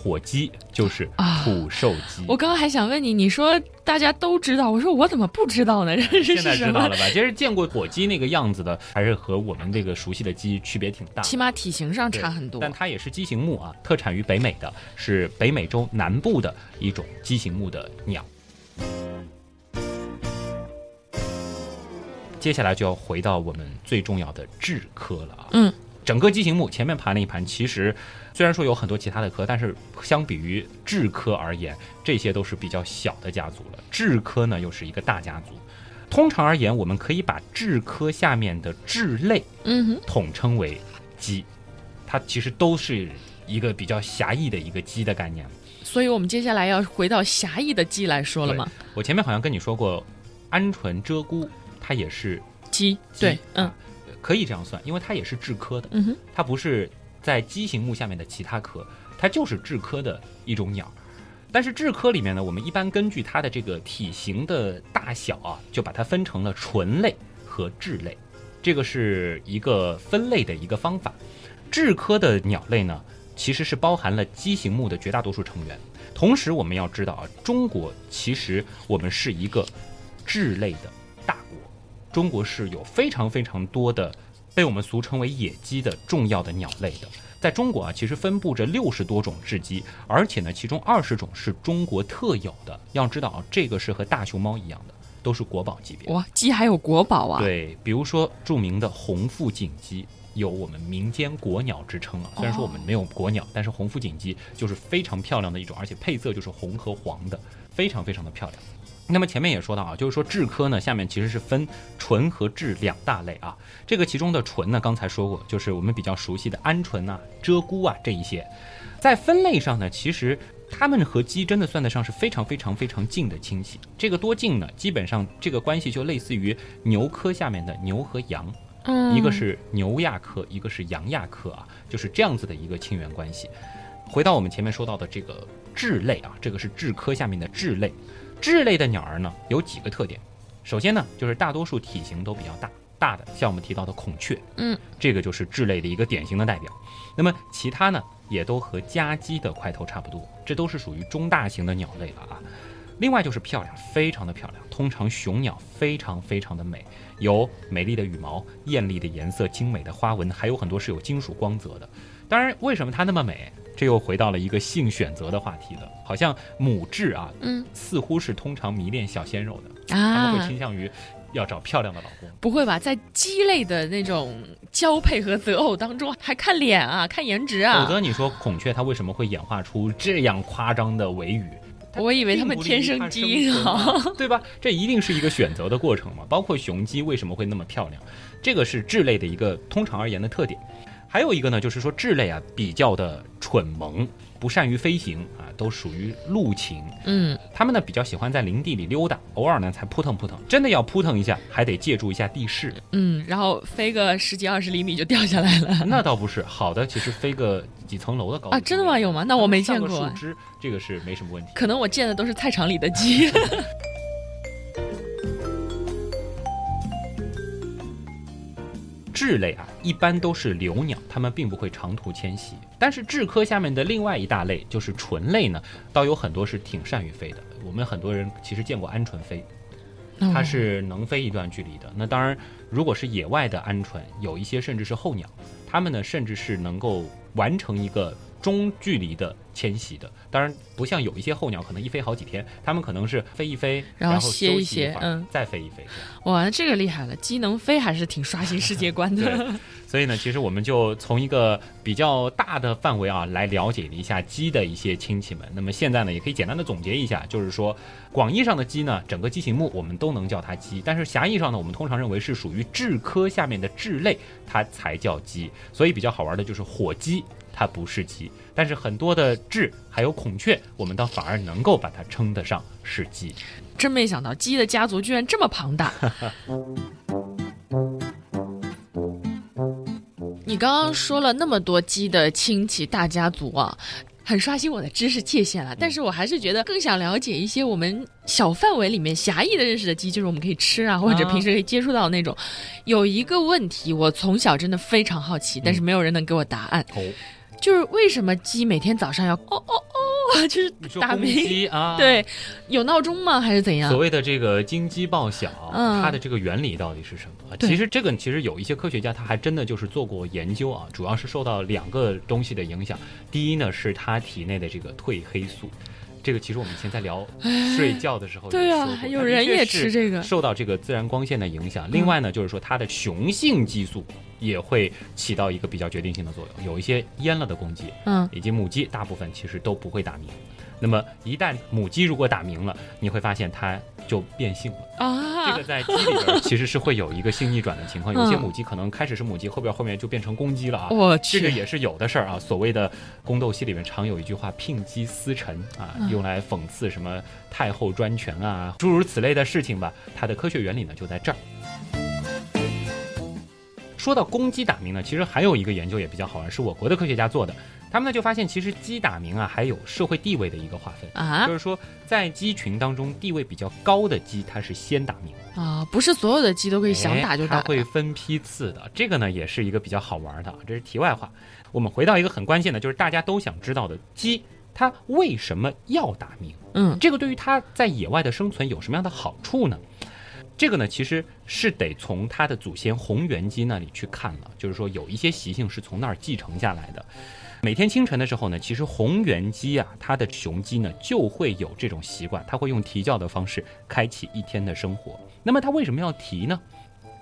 火鸡就是土兽鸡。我刚刚还想问你，你说大家都知道，我说我怎么不知道呢？(laughs) 现在知道了吧？其实见过火鸡那个样子的，还是和我们这个熟悉的鸡区别挺大，起码体型上差很多。但它也是鸡形目啊，特产于北美的，是北美洲南部的一种鸡形目的鸟。接下来就要回到我们最重要的雉科了啊。嗯，整个鸡形目前面盘了一盘，其实。虽然说有很多其他的科，但是相比于雉科而言，这些都是比较小的家族了。雉科呢又是一个大家族。通常而言，我们可以把雉科下面的雉类，嗯哼，统称为鸡。它其实都是一个比较狭义的一个鸡的概念。所以我们接下来要回到狭义的鸡来说了吗？我前面好像跟你说过，鹌鹑、鹧鸪，它也是鸡。对，嗯，可以这样算，因为它也是雉科的。嗯哼，它不是。在鸡形目下面的其他科，它就是雉科的一种鸟。但是雉科里面呢，我们一般根据它的这个体型的大小啊，就把它分成了纯类和雉类，这个是一个分类的一个方法。雉科的鸟类呢，其实是包含了鸡形目的绝大多数成员。同时，我们要知道啊，中国其实我们是一个雉类的大国，中国是有非常非常多的。被我们俗称为野鸡的重要的鸟类的，在中国啊，其实分布着六十多种雉鸡，而且呢，其中二十种是中国特有的。要知道啊，这个是和大熊猫一样的，都是国宝级别。哇，鸡还有国宝啊？对，比如说著名的红腹锦鸡，有我们民间国鸟之称啊。虽然说我们没有国鸟，但是红腹锦鸡就是非常漂亮的一种，而且配色就是红和黄的，非常非常的漂亮。那么前面也说到啊，就是说雉科呢，下面其实是分纯和雉两大类啊。这个其中的纯呢，刚才说过，就是我们比较熟悉的鹌鹑啊、鹧鸪啊这一些。在分类上呢，其实它们和鸡真的算得上是非常非常非常近的亲戚。这个多近呢？基本上这个关系就类似于牛科下面的牛和羊，嗯，一个是牛亚科，一个是羊亚科啊，就是这样子的一个亲缘关系。回到我们前面说到的这个雉类啊，这个是雉科下面的雉类。雉类的鸟儿呢，有几个特点。首先呢，就是大多数体型都比较大，大的像我们提到的孔雀，嗯，这个就是雉类的一个典型的代表。那么其他呢，也都和家鸡的块头差不多，这都是属于中大型的鸟类了啊。另外就是漂亮，非常的漂亮。通常雄鸟非常非常的美，有美丽的羽毛、艳丽的颜色、精美的花纹，还有很多是有金属光泽的。当然，为什么它那么美？这又回到了一个性选择的话题了。好像母质啊，嗯似乎是通常迷恋小鲜肉的，啊他们会啊，倾向于要找漂亮的老公。不会吧？在鸡类的那种交配和择偶当中，还看脸啊，看颜值啊否？则你说孔雀它为什么会演化出这样夸张的尾羽？我以为他们天生基因好。好，(laughs) 对吧？这一定是一个选择的过程嘛。包括雄鸡为什么会那么漂亮，这个是雉类的一个通常而言的特点。还有一个呢，就是说雉类啊比较的蠢萌，不善于飞行啊，都属于陆禽。嗯，它们呢比较喜欢在林地里溜达，偶尔呢才扑腾扑腾。真的要扑腾一下，还得借助一下地势。嗯，然后飞个十几二十厘米就掉下来了 (laughs) 那倒不是，好的其实飞个几层楼的高度啊！真的吗？有吗？那我没见过树，枝，这个是没什么问题。可能我见的都是菜场里的鸡。(laughs) 雉类啊，一般都是留鸟，它们并不会长途迁徙。但是雉科下面的另外一大类就是纯类呢，倒有很多是挺善于飞的。我们很多人其实见过鹌鹑飞，它是能飞一段距离的。那当然，如果是野外的鹌鹑，有一些甚至是候鸟，它们呢甚至是能够完成一个中距离的迁徙的。当然，不像有一些候鸟可能一飞好几天，它们可能是飞一飞，然然后歇一歇嗯再飞一飞。哇，这个厉害了，鸡能飞还是挺刷新世界观的。所以呢，其实我们就从一个比较大的范围啊，来了解一下鸡的一些亲戚们。那么现在呢，也可以简单的总结一下，就是说，广义上的鸡呢，整个鸡形目我们都能叫它鸡，但是狭义上呢，我们通常认为是属于雉科下面的雉类，它才叫鸡。所以比较好玩的就是火鸡。它不是鸡，但是很多的雉还有孔雀，我们倒反而能够把它称得上是鸡。真没想到鸡的家族居然这么庞大。(laughs) 你刚刚说了那么多鸡的亲戚大家族啊，很刷新我的知识界限了。但是我还是觉得更想了解一些我们小范围里面狭义的认识的鸡，就是我们可以吃啊，或者平时可以接触到的那种。有一个问题，我从小真的非常好奇，但是没有人能给我答案，哦，就是为什么鸡每天早上要哦哦哦，(laughs) 就是打鸣？鸡啊？(laughs) 对，有闹钟吗？还是怎样所？谓的这个金鸡报晓，嗯它的这个原理到底是什么？其实这个其实有一些科学家他还真的就是做过研究啊，主要是受到两个东西的影响。第一呢是他体内的这个褪黑素，这个其实我们以前在聊睡觉的时候也对啊有人也吃这个受到这个自然光线的影响。另外呢就是说它的雄性激素也会起到一个比较决定性的作用。有一些阉了的公鸡，嗯，以及母鸡大部分其实都不会打鸣。那么一旦母鸡如果打鸣了，你会发现它就变性了。啊，这个在鸡里边其实是会有一个性逆转的情况，有些嗯母鸡可能开始是母鸡，后边后面就变成公鸡了啊。我去，这个也是有的事儿啊。所谓的宫斗戏里面常有一句话“聘鸡司晨”啊，嗯用来讽刺什么太后专权啊，诸如此类的事情吧。它的科学原理呢就在这儿。说到公鸡打鸣呢，其实还有一个研究也比较好玩，是我国的科学家做的。他们呢就发现，其实鸡打鸣啊还有社会地位的一个划分，啊就是说在鸡群当中地位比较高的鸡，它是先打鸣。啊，不是所有的鸡都可以想打就打哎它会分批次的。这个呢，也是一个比较好玩的啊，这是题外话。我们回到一个很关键的，就是大家都想知道的，鸡它为什么要打鸣？嗯这个对于它在野外的生存有什么样的好处呢？这个呢，其实是得从它的祖先红原鸡那里去看了，就是说有一些习性是从那儿继承下来的。每天清晨的时候呢，其实红原鸡啊，它的雄鸡呢就会有这种习惯，它会用啼叫的方式开启一天的生活。那么它为什么要啼呢？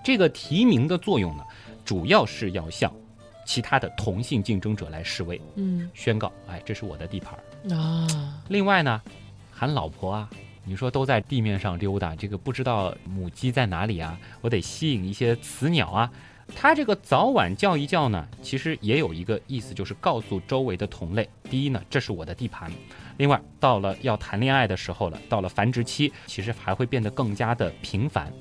这个啼鸣的作用呢，主要是要向其他的同性竞争者来示威，嗯宣告，哎，这是我的地盘儿。啊，另外呢，喊老婆啊、你说都在地面上溜达，这个不知道母鸡在哪里啊？我得吸引一些雌鸟啊。它这个早晚叫一叫呢，其实也有一个意思，就是告诉周围的同类，第一呢，这是我的地盘。另外，到了要谈恋爱的时候了，到了繁殖期，其实还会变得更加的频繁。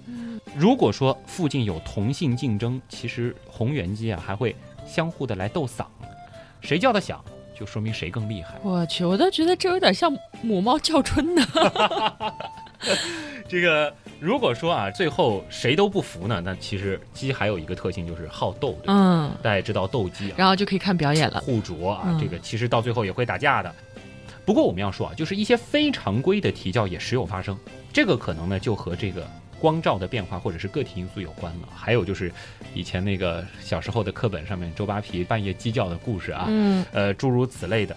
如果说附近有同性竞争，其实红原鸡啊还会相互的来斗嗓，谁叫的响，就说明谁更厉害。我去，我都觉得这有点像母猫叫春呢。(laughs) 这个如果说啊，最后谁都不服呢，那其实鸡还有一个特性就是好斗，对吧？嗯，大家知道斗鸡啊，然后就可以看表演了。互啄啊，嗯这个其实到最后也会打架的。不过我们要说啊，就是一些非常规的啼叫也时有发生，这个可能呢就和这个光照的变化或者是个体因素有关了。还有就是以前那个小时候的课本上面周扒皮半夜鸡叫的故事啊，嗯呃，诸如此类的。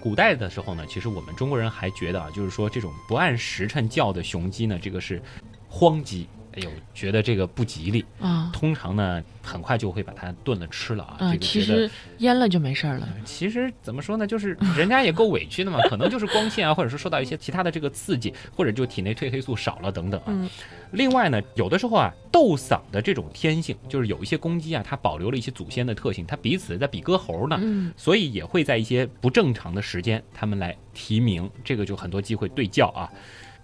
古代的时候呢，其实我们中国人还觉得啊，就是说这种不按时辰叫的雄鸡呢，这个是荒鸡，哎呦，觉得这个不吉利。啊通常呢，很快就会把它炖了吃了啊。嗯，这个其实腌了就没事儿了。其实怎么说呢，就是人家也够委屈的嘛，可能就是光线啊，或者是受到一些其他的这个刺激，或者就体内褪黑素少了等等啊。嗯另外呢，有的时候啊，斗嗓的这种天性，就是有一些公鸡啊，它保留了一些祖先的特性，它彼此在比歌喉呢，嗯所以也会在一些不正常的时间，它们来提名，这个就很多机会对叫啊。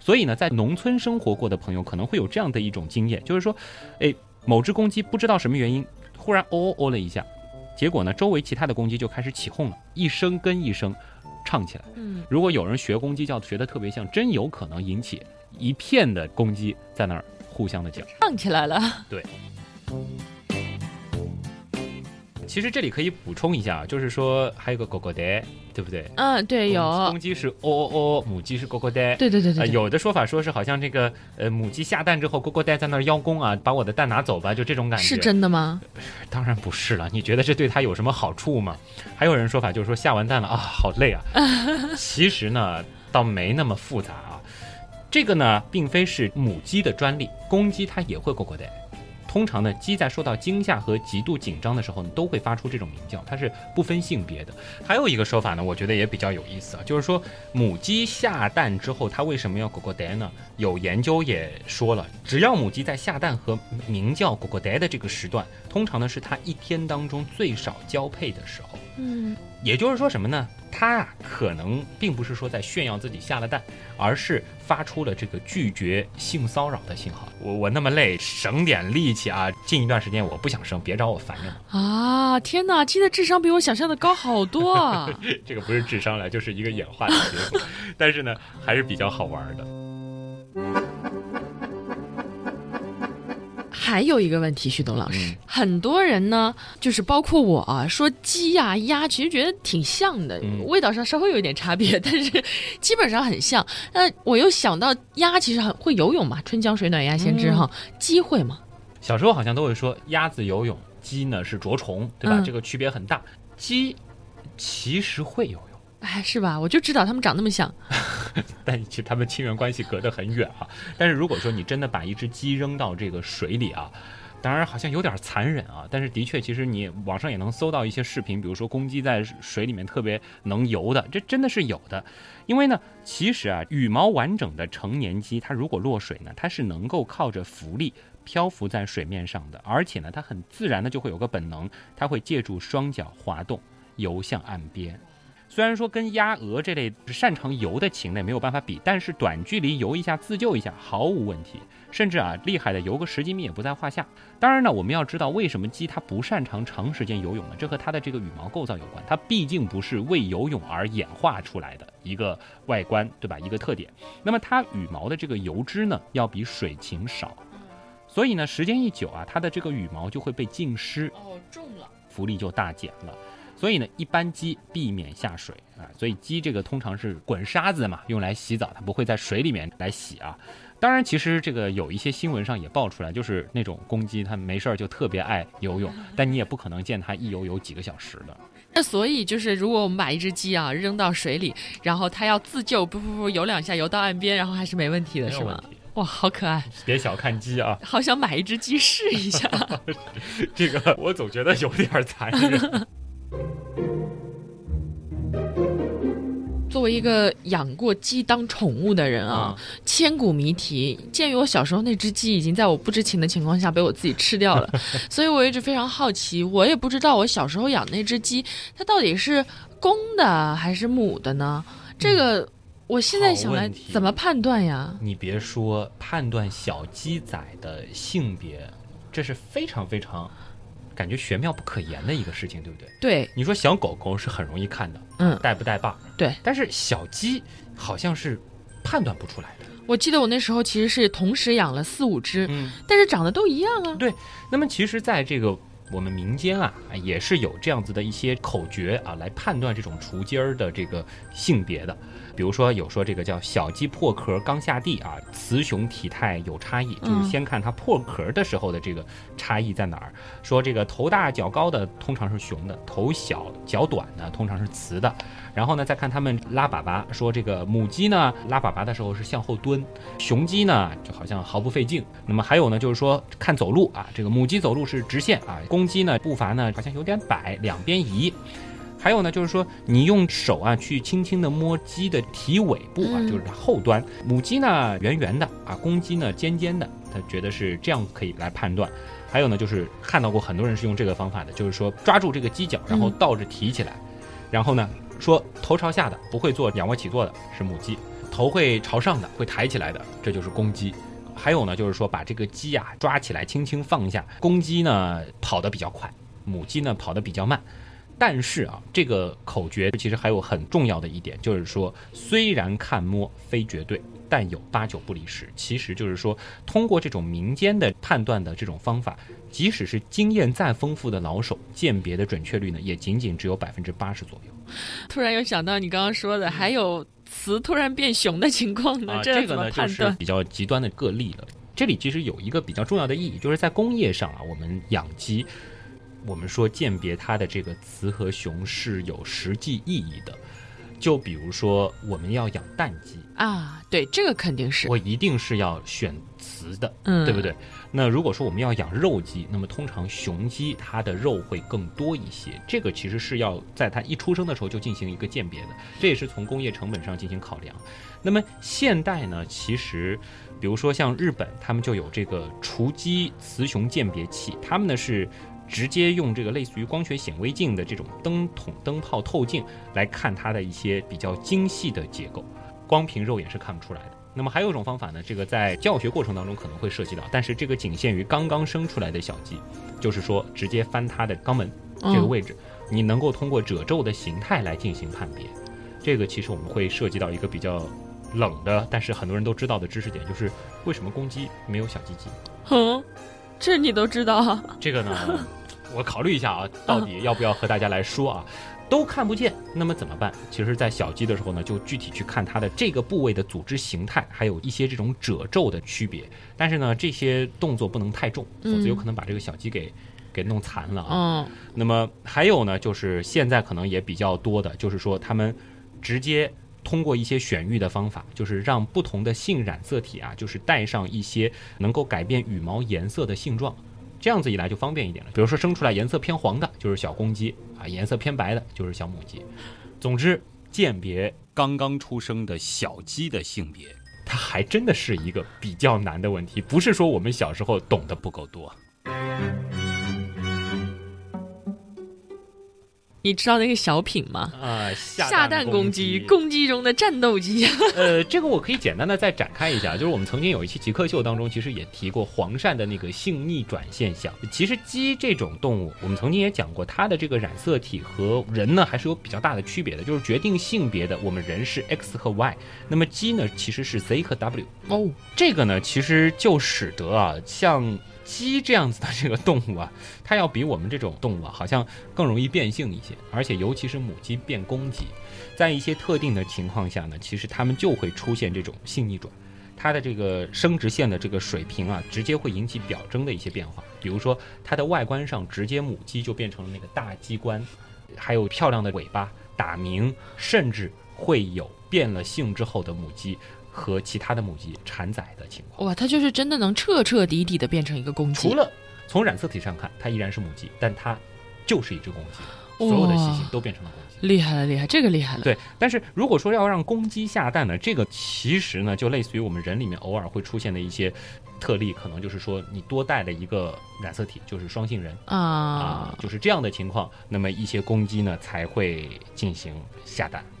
所以呢，在农村生活过的朋友可能会有这样的一种经验，就是说，哎，某只公鸡不知道什么原因，忽然哦哦哦了一下，结果呢，周围其他的公鸡就开始起哄了，一声跟一声唱起来。嗯如果有人学公鸡叫学的特别像，真有可能引起一片的公鸡在那儿互相的叫。唱起来了。其实这里可以补充一下啊，就是说还有个狗狗呆，对不对？嗯，对，有公。鸡是哦哦哦，母鸡是咕咕呆。呃，对对对对对。有的说法说是好像这个呃母鸡下蛋之后，咕咕呆在那儿邀功啊，把我的蛋拿走吧，就这种感觉。是真的吗？当然不是了，你觉得这对它有什么好处吗？还有人说法就是说下完蛋了啊，好累啊。(laughs) 其实呢，倒没那么复杂啊。这个呢，并非是母鸡的专利，公鸡它也会咕咕呆。通常呢，鸡在受到惊吓和极度紧张的时候呢，都会发出这种鸣叫，它是不分性别的。还有一个说法呢，我觉得也比较有意思啊，就是说母鸡下蛋之后，它为什么要咕咕呆呢？有研究也说了，只要母鸡在下蛋和鸣叫咕咕呆的这个时段，通常呢是它一天当中最少交配的时候。嗯也就是说什么呢？他啊可能并不是说在炫耀自己下了蛋，而是发出了这个拒绝性骚扰的信号。我我那么累，省点力气啊！近一段时间我不想生，别找我烦着呢。啊，天哪，鸡的智商比我想象的高好多啊！(laughs) 这个不是智商了，就是一个演化的结果。(laughs) 但是呢，还是比较好玩的。还有一个问题，旭东老师，嗯很多人呢，就是包括我啊，说鸡呀、鸭，其实觉得挺像的，嗯味道上稍微有一点差别，但是基本上很像。那我又想到鸭其实很会游泳嘛，春江水暖鸭先知哈，鸡会吗？小时候好像都会说鸭子游泳，鸡呢是啄虫，对吧？嗯这个区别很大。鸡其实会游泳。哎，是吧？我就知道他们长那么像。(laughs) 但其实他们亲缘关系隔得很远啊。但是如果说你真的把一只鸡扔到这个水里啊，当然好像有点残忍啊，但是的确，其实你网上也能搜到一些视频，比如说公鸡在水里面特别能游的，这真的是有的。因为呢，其实啊，羽毛完整的成年鸡，它如果落水呢，它是能够靠着浮力漂浮在水面上的，而且呢，它很自然的就会有个本能，它会借助双脚滑动游向岸边。虽然说跟鸭鹅这类擅长游的禽类没有办法比，但是短距离游一下自救一下毫无问题，甚至啊厉害的游个十几米也不在话下。当然呢，我们要知道为什么鸡它不擅长长时间游泳呢？这和它的这个羽毛构造有关，它毕竟不是为游泳而演化出来的一个外观，对吧？一个特点。那么它羽毛的这个油脂呢，要比水禽少，所以呢，时间一久啊，它的这个羽毛就会被浸湿，哦，重了。浮力就大减了。所以呢，一般鸡避免下水啊，所以鸡这个通常是滚沙子嘛，用来洗澡，它不会在水里面来洗啊。当然，其实这个有一些新闻上也爆出来，就是那种公鸡它没事儿就特别爱游泳，但你也不可能见它一游游几个小时的。那所以就是，如果我们把一只鸡啊扔到水里，然后它要自救，不不不，游两下游到岸边，然后还是没问题的，是吗？哇，好可爱，别小看鸡啊，好想买一只鸡试一下。(laughs) 这个我总觉得有点残忍。作作为一个养过鸡当宠物的人啊，千古谜题。鉴于我小时候那只鸡已经在我不知情的情况下被我自己吃掉了，(laughs) 所以我一直非常好奇。我也不知道我小时候养那只鸡，它到底是公的还是母的呢？这个我现在想来怎么判断呀？你别说，判断小鸡仔的性别，这是非常非常。感觉玄妙不可言的一个事情，对不对？对，你说小狗狗是很容易看的，嗯，带不带把？对，但是小鸡好像是判断不出来的。我记得我那时候其实是同时养了四五只，嗯，但是长得都一样啊。对，那么其实，在这个我们民间啊，也是有这样子的一些口诀啊，来判断这种雏鸡儿的这个性别的。比如说有说这个叫小鸡破壳刚下地啊，雌雄体态有差异，就是先看它破壳的时候的这个差异在哪儿。说这个头大脚高的通常是雄的，头小脚短的通常是雌的。然后呢，再看他们拉粑粑，说这个母鸡呢拉粑粑的时候是向后蹲，雄鸡呢就好像毫不费劲。那么还有呢，就是说看走路啊，这个母鸡走路是直线啊，公鸡呢步伐呢好像有点摆，两边移。还有呢，就是说你用手啊去轻轻的摸鸡的体尾部啊，就是它后端，母鸡呢圆圆的啊，公鸡呢尖尖的，他觉得是这样可以来判断。还有呢，就是看到过很多人是用这个方法的，就是说抓住这个鸡脚，然后倒着提起来，然后呢说头朝下的不会做仰卧起坐的是母鸡，头会朝上的会抬起来的这就是公鸡。还有呢，就是说把这个鸡啊抓起来轻轻放下，公鸡呢跑得比较快，母鸡呢跑得比较慢。但是啊，这个口诀其实还有很重要的一点，就是说，虽然看摸非绝对，但有八九不离十。其实就是说，通过这种民间的判断的这种方法，即使是经验再丰富的老手，鉴别的准确率呢，也仅仅只有百分之八十左右。突然又想到你刚刚说的，还有雌突然变雄的情况呢？这个呢，就是比较极端的个例了。这里其实有一个比较重要的意义，就是在工业上啊，我们养鸡。我们说鉴别它的这个雌和雄是有实际意义的，就比如说我们要养蛋鸡啊，对，这个肯定是我一定是要选雌的，嗯，对不对？那如果说我们要养肉鸡，那么通常雄鸡它的肉会更多一些，这个其实是要在它一出生的时候就进行一个鉴别的，这也是从工业成本上进行考量。那么现代呢，其实比如说像日本，他们就有这个雏鸡雌雄鉴别器，他们呢是。直接用这个类似于光学显微镜的这种灯筒、灯泡透镜来看它的一些比较精细的结构，光凭肉眼是看不出来的。那么还有一种方法呢，这个在教学过程当中可能会涉及到，但是这个仅限于刚刚生出来的小鸡，就是说直接翻它的肛门这个位置，你能够通过褶皱的形态来进行判别。这个其实我们会涉及到一个比较冷的，但是很多人都知道的知识点，就是为什么公鸡没有小鸡鸡？哼，这你都知道？这个呢？(laughs) 我考虑一下啊，到底要不要和大家来说啊？都看不见，那么怎么办？其实，在小鸡的时候呢，就具体去看它的这个部位的组织形态，还有一些这种褶皱的区别。但是呢，这些动作不能太重，否则有可能把这个小鸡给给弄残了啊。那么还有呢，就是现在可能也比较多的，就是说他们直接通过一些选育的方法，就是让不同的性染色体啊，就是带上一些能够改变羽毛颜色的性状。这样子一来就方便一点了。比如说生出来颜色偏黄的，就是小公鸡啊；颜色偏白的，就是小母鸡。总之，鉴别刚刚出生的小鸡的性别，它还真的是一个比较难的问题，不是说我们小时候懂得不够多。你知道那个小品吗？啊，下蛋公鸡，公鸡中的战斗机。(laughs) 呃，这个我可以简单的再展开一下，就是我们曾经有一期极客秀当中，其实也提过黄鳝的那个性逆转现象。其实鸡这种动物，我们曾经也讲过，它的这个染色体和人呢还是有比较大的区别的。就是决定性别的，我们人是 X 和 Y，那么鸡呢其实是 Z 和 W。哦，这个呢其实就使得啊，像。鸡这样子的这个动物啊，它要比我们这种动物啊，好像更容易变性一些，而且尤其是母鸡变公鸡，在一些特定的情况下呢，其实它们就会出现这种性逆转，它的这个生殖腺的这个水平啊，直接会引起表征的一些变化，比如说它的外观上直接母鸡就变成了那个大鸡冠，还有漂亮的尾巴、打鸣，甚至会有变了性之后的母鸡。和其他的母鸡产崽的情况，哇，它就是真的能彻彻底底的变成一个公鸡。除了从染色体上看，它依然是母鸡，但它就是一只公鸡。所有的细菌都变成了公鸡。厉害了，厉害，这个厉害了。对，但是如果说要让公鸡下蛋呢，这个其实呢，就类似于我们人里面偶尔会出现的一些特例，可能就是说你多带了一个染色体，就是双性人啊，就是这样的情况，那么一些公鸡呢才会进行下蛋啊，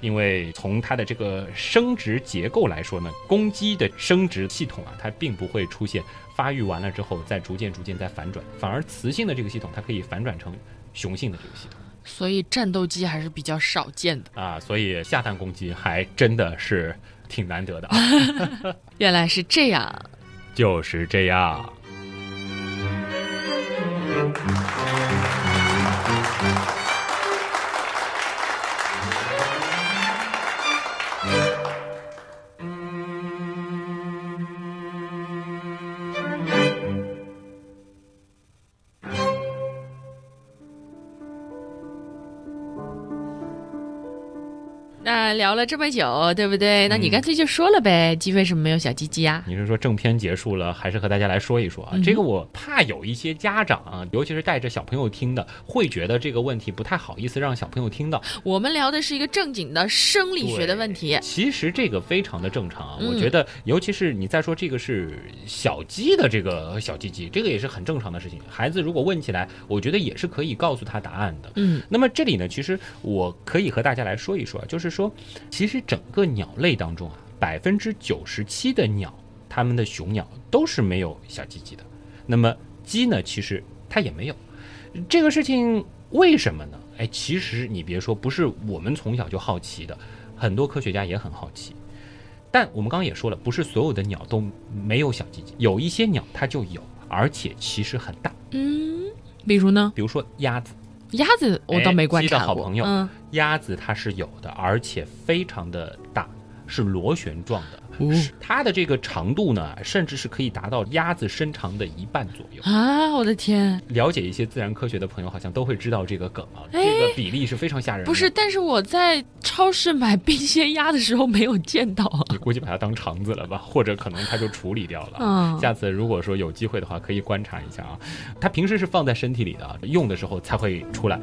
因为从它的这个生殖结构来说呢，公鸡的生殖系统啊，它并不会出现发育完了之后再逐渐逐渐再反转，反而雌性的这个系统它可以反转成雄性的这个系统。所以战斗机还是比较少见的啊，所以下蛋公鸡还真的是挺难得的啊。(laughs) 原来是这样，就是这样。聊了这么久，对不对？那你干脆就说了呗，鸡为什么没有小鸡鸡啊？你是说正片结束了，还是和大家来说一说啊？这个我怕有一些家长啊，尤其是带着小朋友听的，会觉得这个问题不太好意思让小朋友听到。我们聊的是一个正经的生理学的问题。其实这个非常的正常啊，我觉得，尤其是你再说这个是小鸡的这个小鸡鸡，这个也是很正常的事情。孩子如果问起来，我觉得也是可以告诉他答案的。嗯，那么这里呢，其实我可以和大家来说一说，就是说。其实整个鸟类当中啊，百分之九十七的鸟，它们的雄鸟都是没有小鸡鸡的。那么鸡呢，其实它也没有。这个事情为什么呢？哎，其实你别说，不是我们从小就好奇的，很多科学家也很好奇。但我们刚刚也说了，不是所有的鸟都没有小鸡鸡，有一些鸟它就有，而且其实很大。嗯，比如呢？比如说鸭子。鸭子我倒没观察过，嗯，鸭子它是有的，而且非常的大，是螺旋状的。它的这个长度呢，甚至是可以达到鸭子身长的一半左右啊！我的天，了解一些自然科学的朋友好像都会知道这个梗啊，这个比例是非常吓人。不是，但是我在超市买 (laughs) 冰鲜鸭的时候没有见到。你估计把它当肠子了吧？或者可能它就处理掉了。嗯，下次如果说有机会的话，可以观察一下啊。它平时是放在身体里的，用的时候才会出来。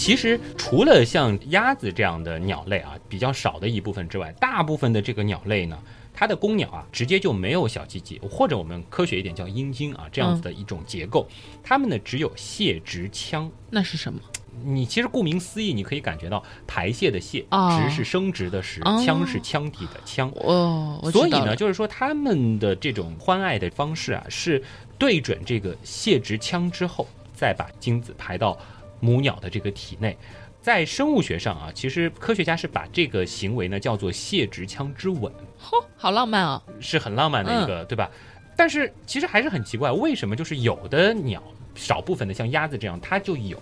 其实除了像鸭子这样的鸟类啊，比较少的一部分之外，大部分的这个鸟类呢，它的公鸟啊，直接就没有小鸡鸡，或者我们科学一点叫阴茎啊，这样子的一种结构。它们呢只有泄殖腔。那是什么？你其实顾名思义，你可以感觉到排泄的泄，殖是生殖的殖，腔是腔体的腔。哦，所以呢，就是说它们的这种欢爱的方式啊，是对准这个泄殖腔之后，再把精子排到。母鸟的这个体内，在生物学上啊，其实科学家是把这个行为呢叫做泄殖腔之吻。嚯，好浪漫啊！是很浪漫的一个，对吧？但是其实还是很奇怪，为什么就是有的鸟，少部分的像鸭子这样，它就有；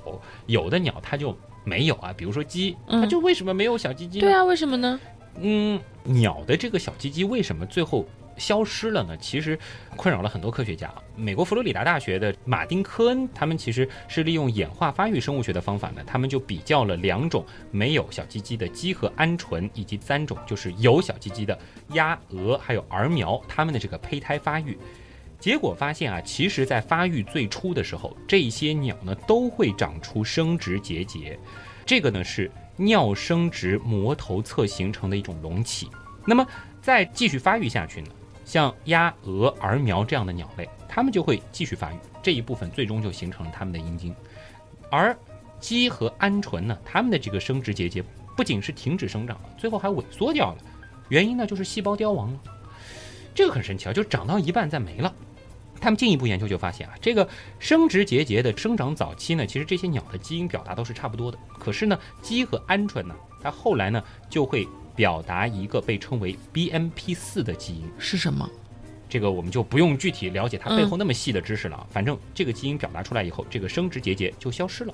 有的鸟它就没有啊？比如说鸡，它就为什么没有小鸡鸡？对啊，为什么呢？嗯，鸟的这个小鸡鸡为什么最后？消失了呢？其实困扰了很多科学家。美国佛罗里达大学的马丁·科恩，他们其实是利用演化发育生物学的方法呢，他们就比较了两种没有小鸡鸡的鸡和鹌鹑，以及三种就是有小鸡鸡的鸭、鹅还有儿苗，它们的这个胚胎发育。结果发现啊，其实在发育最初的时候，这些鸟呢都会长出生殖结节，这个呢是尿生殖膜头侧形成的一种隆起。那么再继续发育下去呢？像鸭、鹅、儿苗这样的鸟类，它们就会继续发育，这一部分最终就形成了它们的阴茎。而鸡和鹌鹑呢，它们的这个生殖结节不仅是停止生长了，最后还萎缩掉了。原因呢，就是细胞凋亡了。这个很神奇啊，就长到一半再没了。他们进一步研究就发现啊，这个生殖结节的生长早期呢，其实这些鸟的基因表达都是差不多的。可是呢，鸡和鹌鹑呢，它后来呢就会。表达一个被称为 BMP 四的基因是什么？这个我们就不用具体了解它背后那么细的知识了。反正这个基因表达出来以后，这个生殖结节就消失了。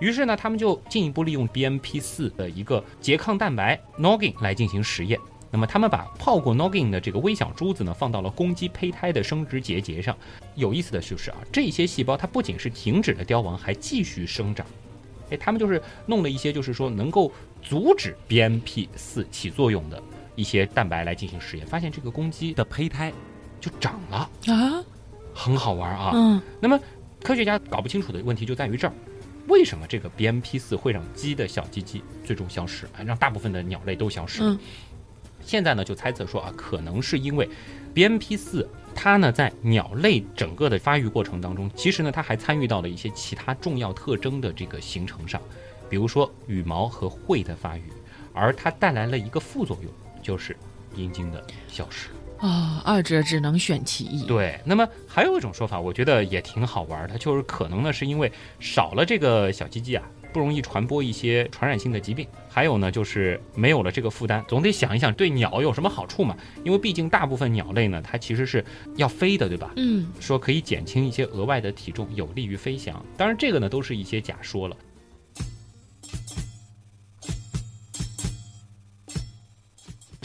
于是呢，他们就进一步利用 BMP 四的一个拮抗蛋白 Noggin 来进行实验。那么他们把泡过 Noggin 的这个微小珠子呢，放到了公鸡胚胎的生殖结节上。有意思的就是啊，这些细胞它不仅是停止了凋亡，还继续生长。哎，他们就是弄了一些，就是说能够阻止 BMP 四起作用的一些蛋白来进行实验，发现这个公鸡的胚胎就长了。啊，很好玩啊。嗯，那么科学家搞不清楚的问题就在于这儿，为什么这个 BMP 四会让鸡的小鸡鸡最终消失，让大部分的鸟类都消失？嗯，现在呢就猜测说啊，可能是因为 BMP 四它呢在鸟类整个的发育过程当中，其实呢它还参与到了一些其他重要特征的这个形成上，比如说羽毛和喙的发育，而它带来了一个副作用，就是阴茎的消失。啊、二者只能选其一。对，那么还有一种说法，我觉得也挺好玩的，就是可能呢是因为少了这个小鸡鸡啊，不容易传播一些传染性的疾病。还有呢，就是没有了这个负担，总得想一想对鸟有什么好处嘛。因为毕竟大部分鸟类呢，它其实是要飞的，对吧？嗯，说可以减轻一些额外的体重，有利于飞翔。当然，这个呢都是一些假说了。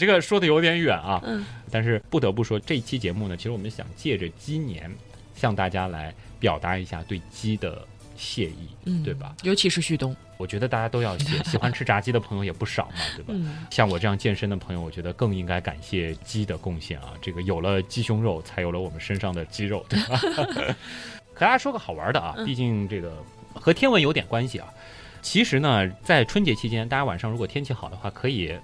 这个说的有点远啊，嗯，但是不得不说，这一期节目呢，其实我们想借着鸡年，向大家来表达一下对鸡的谢意，嗯对吧？尤其是旭东，我觉得大家都要谢，(laughs) 喜欢吃炸鸡的朋友也不少嘛，对吧？嗯，像我这样健身的朋友，我觉得更应该感谢鸡的贡献啊！这个有了鸡胸肉，才有了我们身上的肌肉，对吧？(laughs) 和大家说个好玩的啊，嗯毕竟这个和天文有点关系啊。其实呢，在春节期间，大家晚上如果天气好的话，可以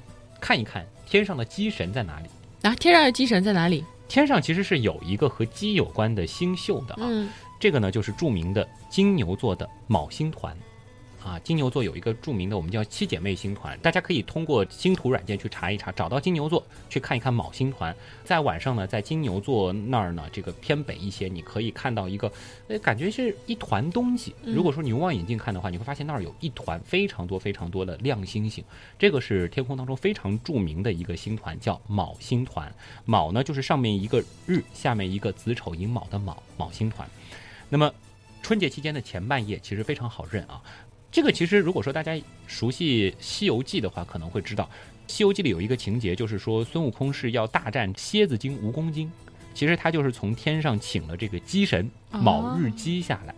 看一看天上的鸡神在哪里。啊，天上的鸡神在哪里？天上其实是有一个和鸡有关的星宿的啊，嗯，这个呢就是著名的金牛座的昴星团。啊，金牛座有一个著名的我们叫七姐妹星团，大家可以通过星图软件去查一查，找到金牛座去看一看卯星团。在晚上呢，在金牛座那儿呢，这个偏北一些，你可以看到一个，呃，感觉是一团东西。嗯如果说你用望远镜看的话，你会发现那儿有一团非常多非常多的亮星星。这个是天空当中非常著名的一个星团，叫卯星团。卯呢，就是上面一个日，下面一个子丑寅卯的卯，卯星团。那么春节期间的前半夜其实非常好认啊。这个其实如果说大家熟悉《西游记》的话，可能会知道，《西游记》里有一个情节，就是说孙悟空是要大战蝎子精、蜈蚣精。其实他就是从天上请了这个鸡神哦卯日鸡下来，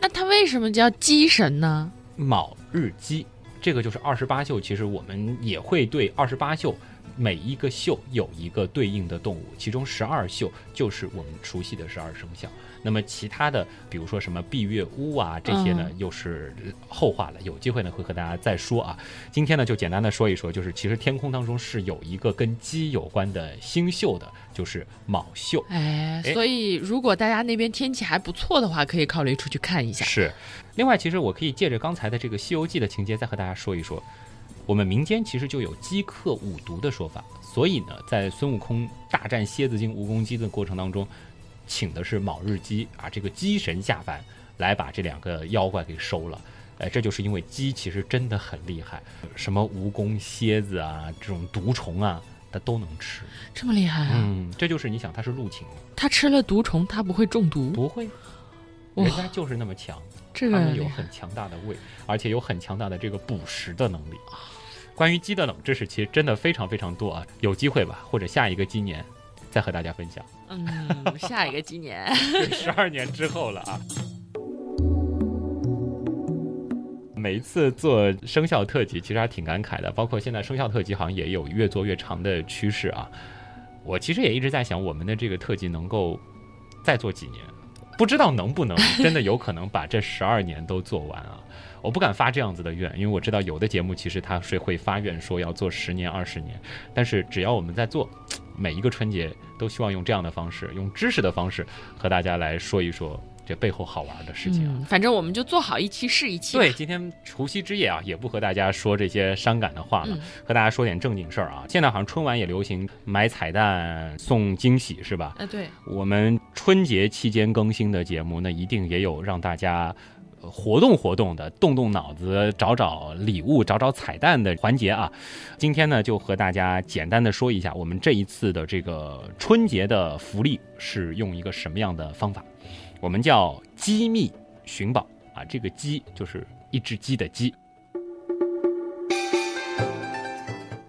那他为什么叫鸡神呢？卯日鸡，这个就是二十八宿。其实我们也会对二十八宿每一个宿有一个对应的动物，其中十二宿就是我们熟悉的十二生肖。那么其他的，比如说什么闭月屋啊，这些呢，又是后话了。有机会呢，会和大家再说啊。今天呢，就简单的说一说，就是其实天空当中是有一个跟鸡有关的星宿的，就是卯宿。哎，哎所以如果大家那边天气还不错的话，可以考虑出去看一下。是，另外，其实我可以借着刚才的这个《西游记》的情节，再和大家说一说，我们民间其实就有鸡克五毒的说法。所以呢，在孙悟空大战蝎子精、蜈蚣精的过程当中，请的是卯日鸡啊，这个鸡神下凡来把这两个妖怪给收了。哎，这就是因为鸡其实真的很厉害，什么蜈蚣、蝎子啊，这种毒虫啊，它都能吃。这么厉害啊！嗯，这就是你想，它是入侵吗？它吃了毒虫，它不会中毒？不会，人家就是那么强。这它个厉害们有很强大的胃，而且有很强大的这个捕食的能力。关于鸡的冷知识，其实真的非常非常多啊！有机会吧，或者下一个鸡年再和大家分享。嗯，下一个鸡年。十二年之后了啊！每一次做生肖特辑，其实还挺感慨的。包括现在生肖特辑好像也有越做越长的趋势啊。我其实也一直在想，我们的这个特辑能够再做几年，不知道能不能 (laughs) 真的有可能把这十二年都做完啊？我不敢发这样子的愿，因为我知道有的节目其实它是会发愿说要做十年、二十年，但是只要我们在做，每一个春节都希望用这样的方式，用知识的方式和大家来说一说这背后好玩的事情啊。嗯，反正我们就做好一期是一期。对，，今天除夕之夜啊，也不和大家说这些伤感的话了，嗯和大家说点正经事儿啊。现在好像春晚也流行买彩蛋送惊喜，是吧？哎，对，我们春节期间更新的节目，那一定也有让大家呃活动活动的、动动脑子、找找礼物、找找彩蛋的环节啊。今天呢，就和大家简单的说一下，我们这一次的这个春节的福利是用一个什么样的方法？我们叫机密寻宝啊，这个鸡就是一只鸡的鸡。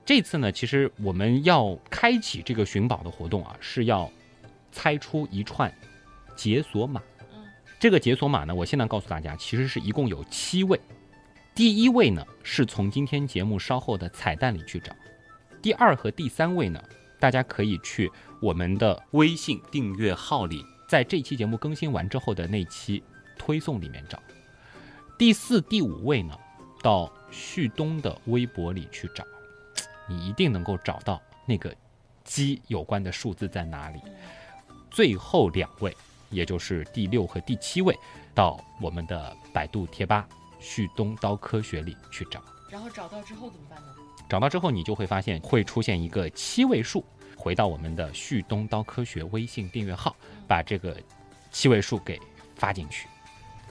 这次呢，其实我们要开启这个寻宝的活动啊，是要猜出一串解锁码。这个解锁码呢，我现在告诉大家，其实是一共有七位。第一位呢，是从今天节目稍后的彩蛋里去找；第二和第三位呢，大家可以去我们的微信订阅号里在这期节目更新完之后的那期推送里面找。第四、第五位呢，到旭东的微博里去找，你一定能够找到那个鸡有关的数字在哪里。最后两位，也就是第六和第七位，到我们的百度贴吧“旭东刀科学”里去找。然后找到之后怎么办呢？找到之后，你就会发现会出现一个七位数，回到我们的旭东刀科学微信订阅号，把这个七位数给发进去，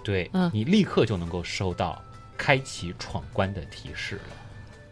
对、嗯。你立刻就能够收到开启闯关的提示了。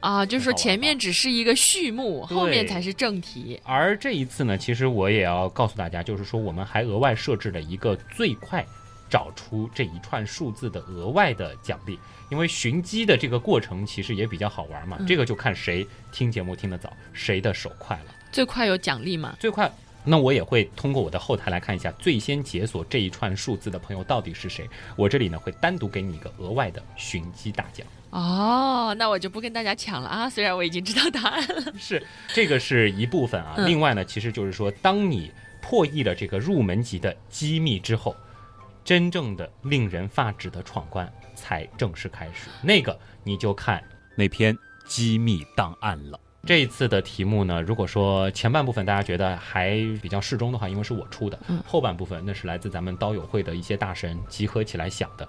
啊，就是说前面只是一个序幕，后面才是正题。而这一次呢，其实我也要告诉大家，就是说我们还额外设置了一个最快找出这一串数字的额外的奖励，因为寻机的这个过程其实也比较好玩嘛，嗯。这个就看谁听节目听得早，谁的手快了。最快有奖励吗？最快，那我也会通过我的后台来看一下最先解锁这一串数字的朋友到底是谁。我这里呢会单独给你一个额外的寻机大奖。哦，那我就不跟大家抢了啊！虽然我已经知道答案了。是，这个是一部分啊。嗯另外呢，其实就是说，当你破译了这个入门级的机密之后，真正的令人发指的闯关才正式开始。那个你就看那篇机密档案了。这一次的题目呢，如果说前半部分大家觉得还比较适中的话，因为是我出的，嗯后半部分那是来自咱们刀友会的一些大神集合起来想的。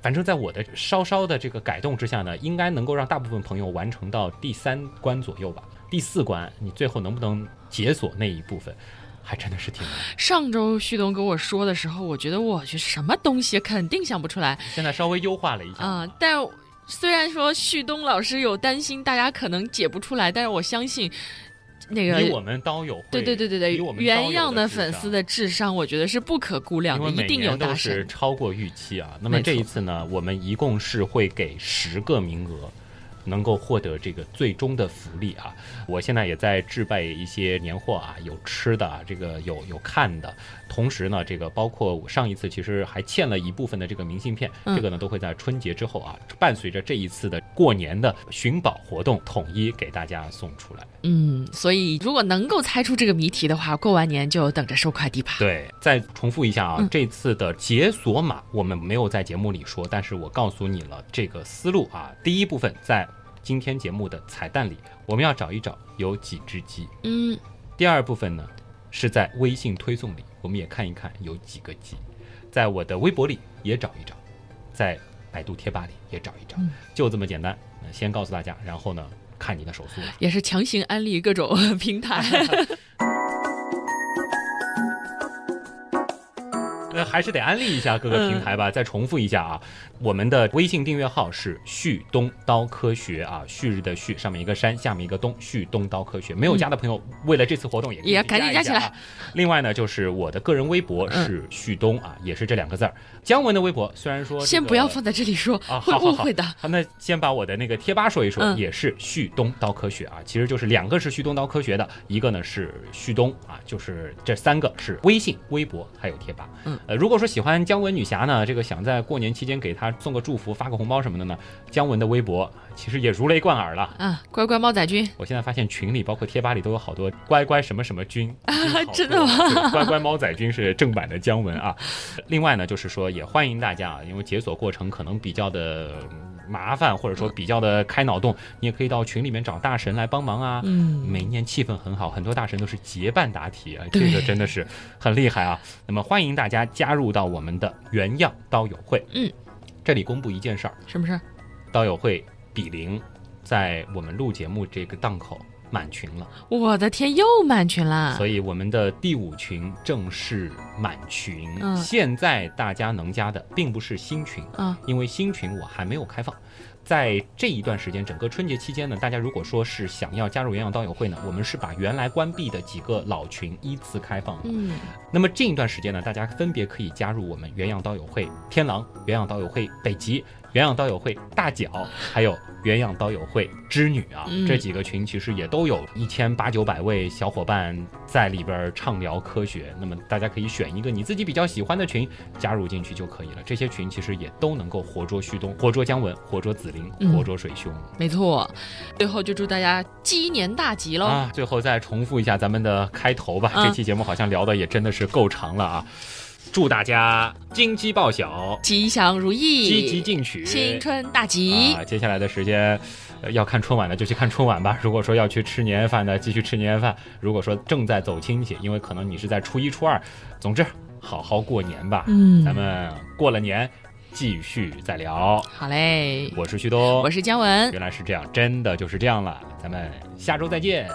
反正在我的稍稍的这个改动之下呢，应该能够让大部分朋友完成到第三关左右吧。第四关你最后能不能解锁那一部分，还真的是挺难。上周旭东跟我说的时候，我觉得我去什么东西肯定想不出来现在稍微优化了一下啊、但虽然说旭东老师有担心大家可能解不出来，但是我相信那个以我们刀友会，对对对对对以我，们原样的粉丝的智商，我觉得是不可估量的，一定有大是神。超过预期啊。那么这一次呢，我们一共是会给十个名额。能够获得这个最终的福利啊！我现在也在置备一些年货啊，有吃的啊，这个有有看的，同时呢，这个包括我上一次其实还欠了一部分的这个明信片，嗯这个呢都会在春节之后啊，伴随着这一次的过年的寻宝活动，统一给大家送出来。嗯，所以如果能够猜出这个谜题的话，过完年就等着收快递吧。对，再重复一下啊，嗯这次的解锁码我们没有在节目里说，但是我告诉你了这个思路啊。第一部分在今天节目的彩蛋里，我们要找一找有几只鸡。嗯，第二部分呢，是在微信推送里，我们也看一看有几个鸡。在我的微博里也找一找，在百度贴吧里也找一找，嗯就这么简单。那先告诉大家，然后呢，看你的手速。也是强行安利各种 (laughs) 平台。(laughs) 呃，还是得安利一下各个平台吧。再重复一下啊，我们的微信订阅号是旭东刀科学啊，旭日的旭，上面一个山，下面一个东，旭东刀科学。没有加的朋友，为了这次活动也也去赶紧加起来。另外呢，就是我的个人微博是旭东啊，也是这两个字儿。姜文的微博虽然说、这个、先不要放在这里说，啊，会误会的。好，那先把我的那个贴吧说一说，嗯也是旭东刀科学啊，其实就是两个是旭东刀科学的，一个呢是旭东啊，就是这三个是微信、微博还有贴吧。嗯，呃，如果说喜欢姜文女侠呢，这个想在过年期间给她送个祝福、发个红包什么的呢，姜文的微博其实也如雷贯耳了。啊，乖乖猫仔君，我现在发现群里包括贴吧里都有好多乖乖什么什么君啊 (laughs) 真的吗？乖乖猫仔君是正版的姜文啊。另外呢，就是说也欢迎大家啊，因为解锁过程可能比较的麻烦，或者说比较的开脑洞，你也可以到群里面找大神来帮忙啊。嗯，每年气氛很好，很多大神都是结伴答题啊，这个真的是很厉害啊。那么欢迎大家加入到我们的原样刀友会。嗯，这里公布一件事儿，什么事儿？刀友会比邻在我们录节目这个档口满群了，我的天，又满群啦！所以我们的第五群正式满群。嗯现在大家能加的并不是新群，啊，因为新群我还没有开放。在这一段时间，整个春节期间呢，大家如果说是想要加入原样刀友会呢，我们是把原来关闭的几个老群依次开放的。嗯，那么这一段时间呢，大家分别可以加入我们原样刀友会天狼、原样刀友会北极鸳鸯刀友会大脚，还有鸳鸯刀友会织女啊，嗯这几个群其实也都有一千八九百位小伙伴在里边畅聊科学。那么大家可以选一个你自己比较喜欢的群加入进去就可以了。这些群其实也都能够活捉旭东、活捉姜文、活捉紫菱、嗯活捉水兄。没错。最后就祝大家鸡年大吉喽！啊，最后再重复一下咱们的开头吧。嗯这期节目好像聊的也真的是够长了啊！祝大家金鸡报晓，吉祥如意，积极进取，新春大吉！啊！接下来的时间，呃要看春晚的就去看春晚吧。(laughs) 如果说要去吃年夜饭的，继续吃年夜饭；如果说正在走亲戚，因为可能你是在初一、初二，总之好好过年吧。嗯咱们过了年继续再聊。好嘞，我是旭东，我是姜文，原来是这样，真的就是这样了。咱们下周再见。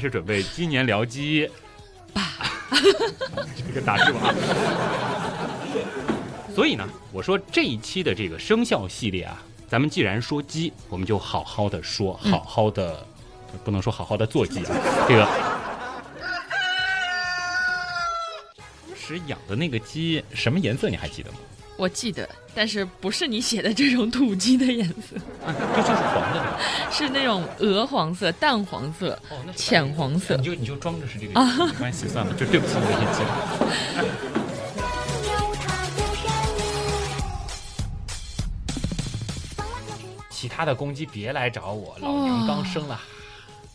是准备今年聊鸡，(laughs) 这个打住啊。所以呢，我说这一期的这个生肖系列啊，咱们既然说鸡，我们就好好的说，嗯好好的，不能说好好的做鸡啊。这个当时养的那个鸡什么颜色你还记得吗？我记得，但是不是你写的这种土鸡的颜色，啊，这就是黄的？是那种鹅黄色、淡黄色、哦，浅黄色你。就你就装着是这个，没关系，算了，就对不起你这些鸡了。有他的身影。风浪就是浪其他的公鸡别来找我，老娘刚生了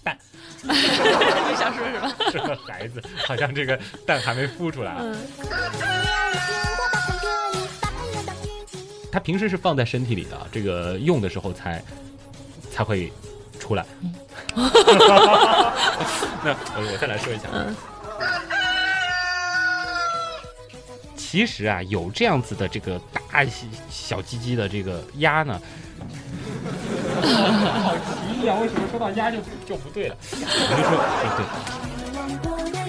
蛋，(laughs) 你想说什么？(laughs) 是个孩子，好像这个蛋还没孵出来啊。嗯，它平时是放在身体里的，这个用的时候才才会出来。(laughs) 那我我再来说一下。其实啊，有这样子的这个大小小鸡鸡的这个鸭呢，(laughs) 好奇啊、为什么说到鸭就就不对了？我就说，哎，对，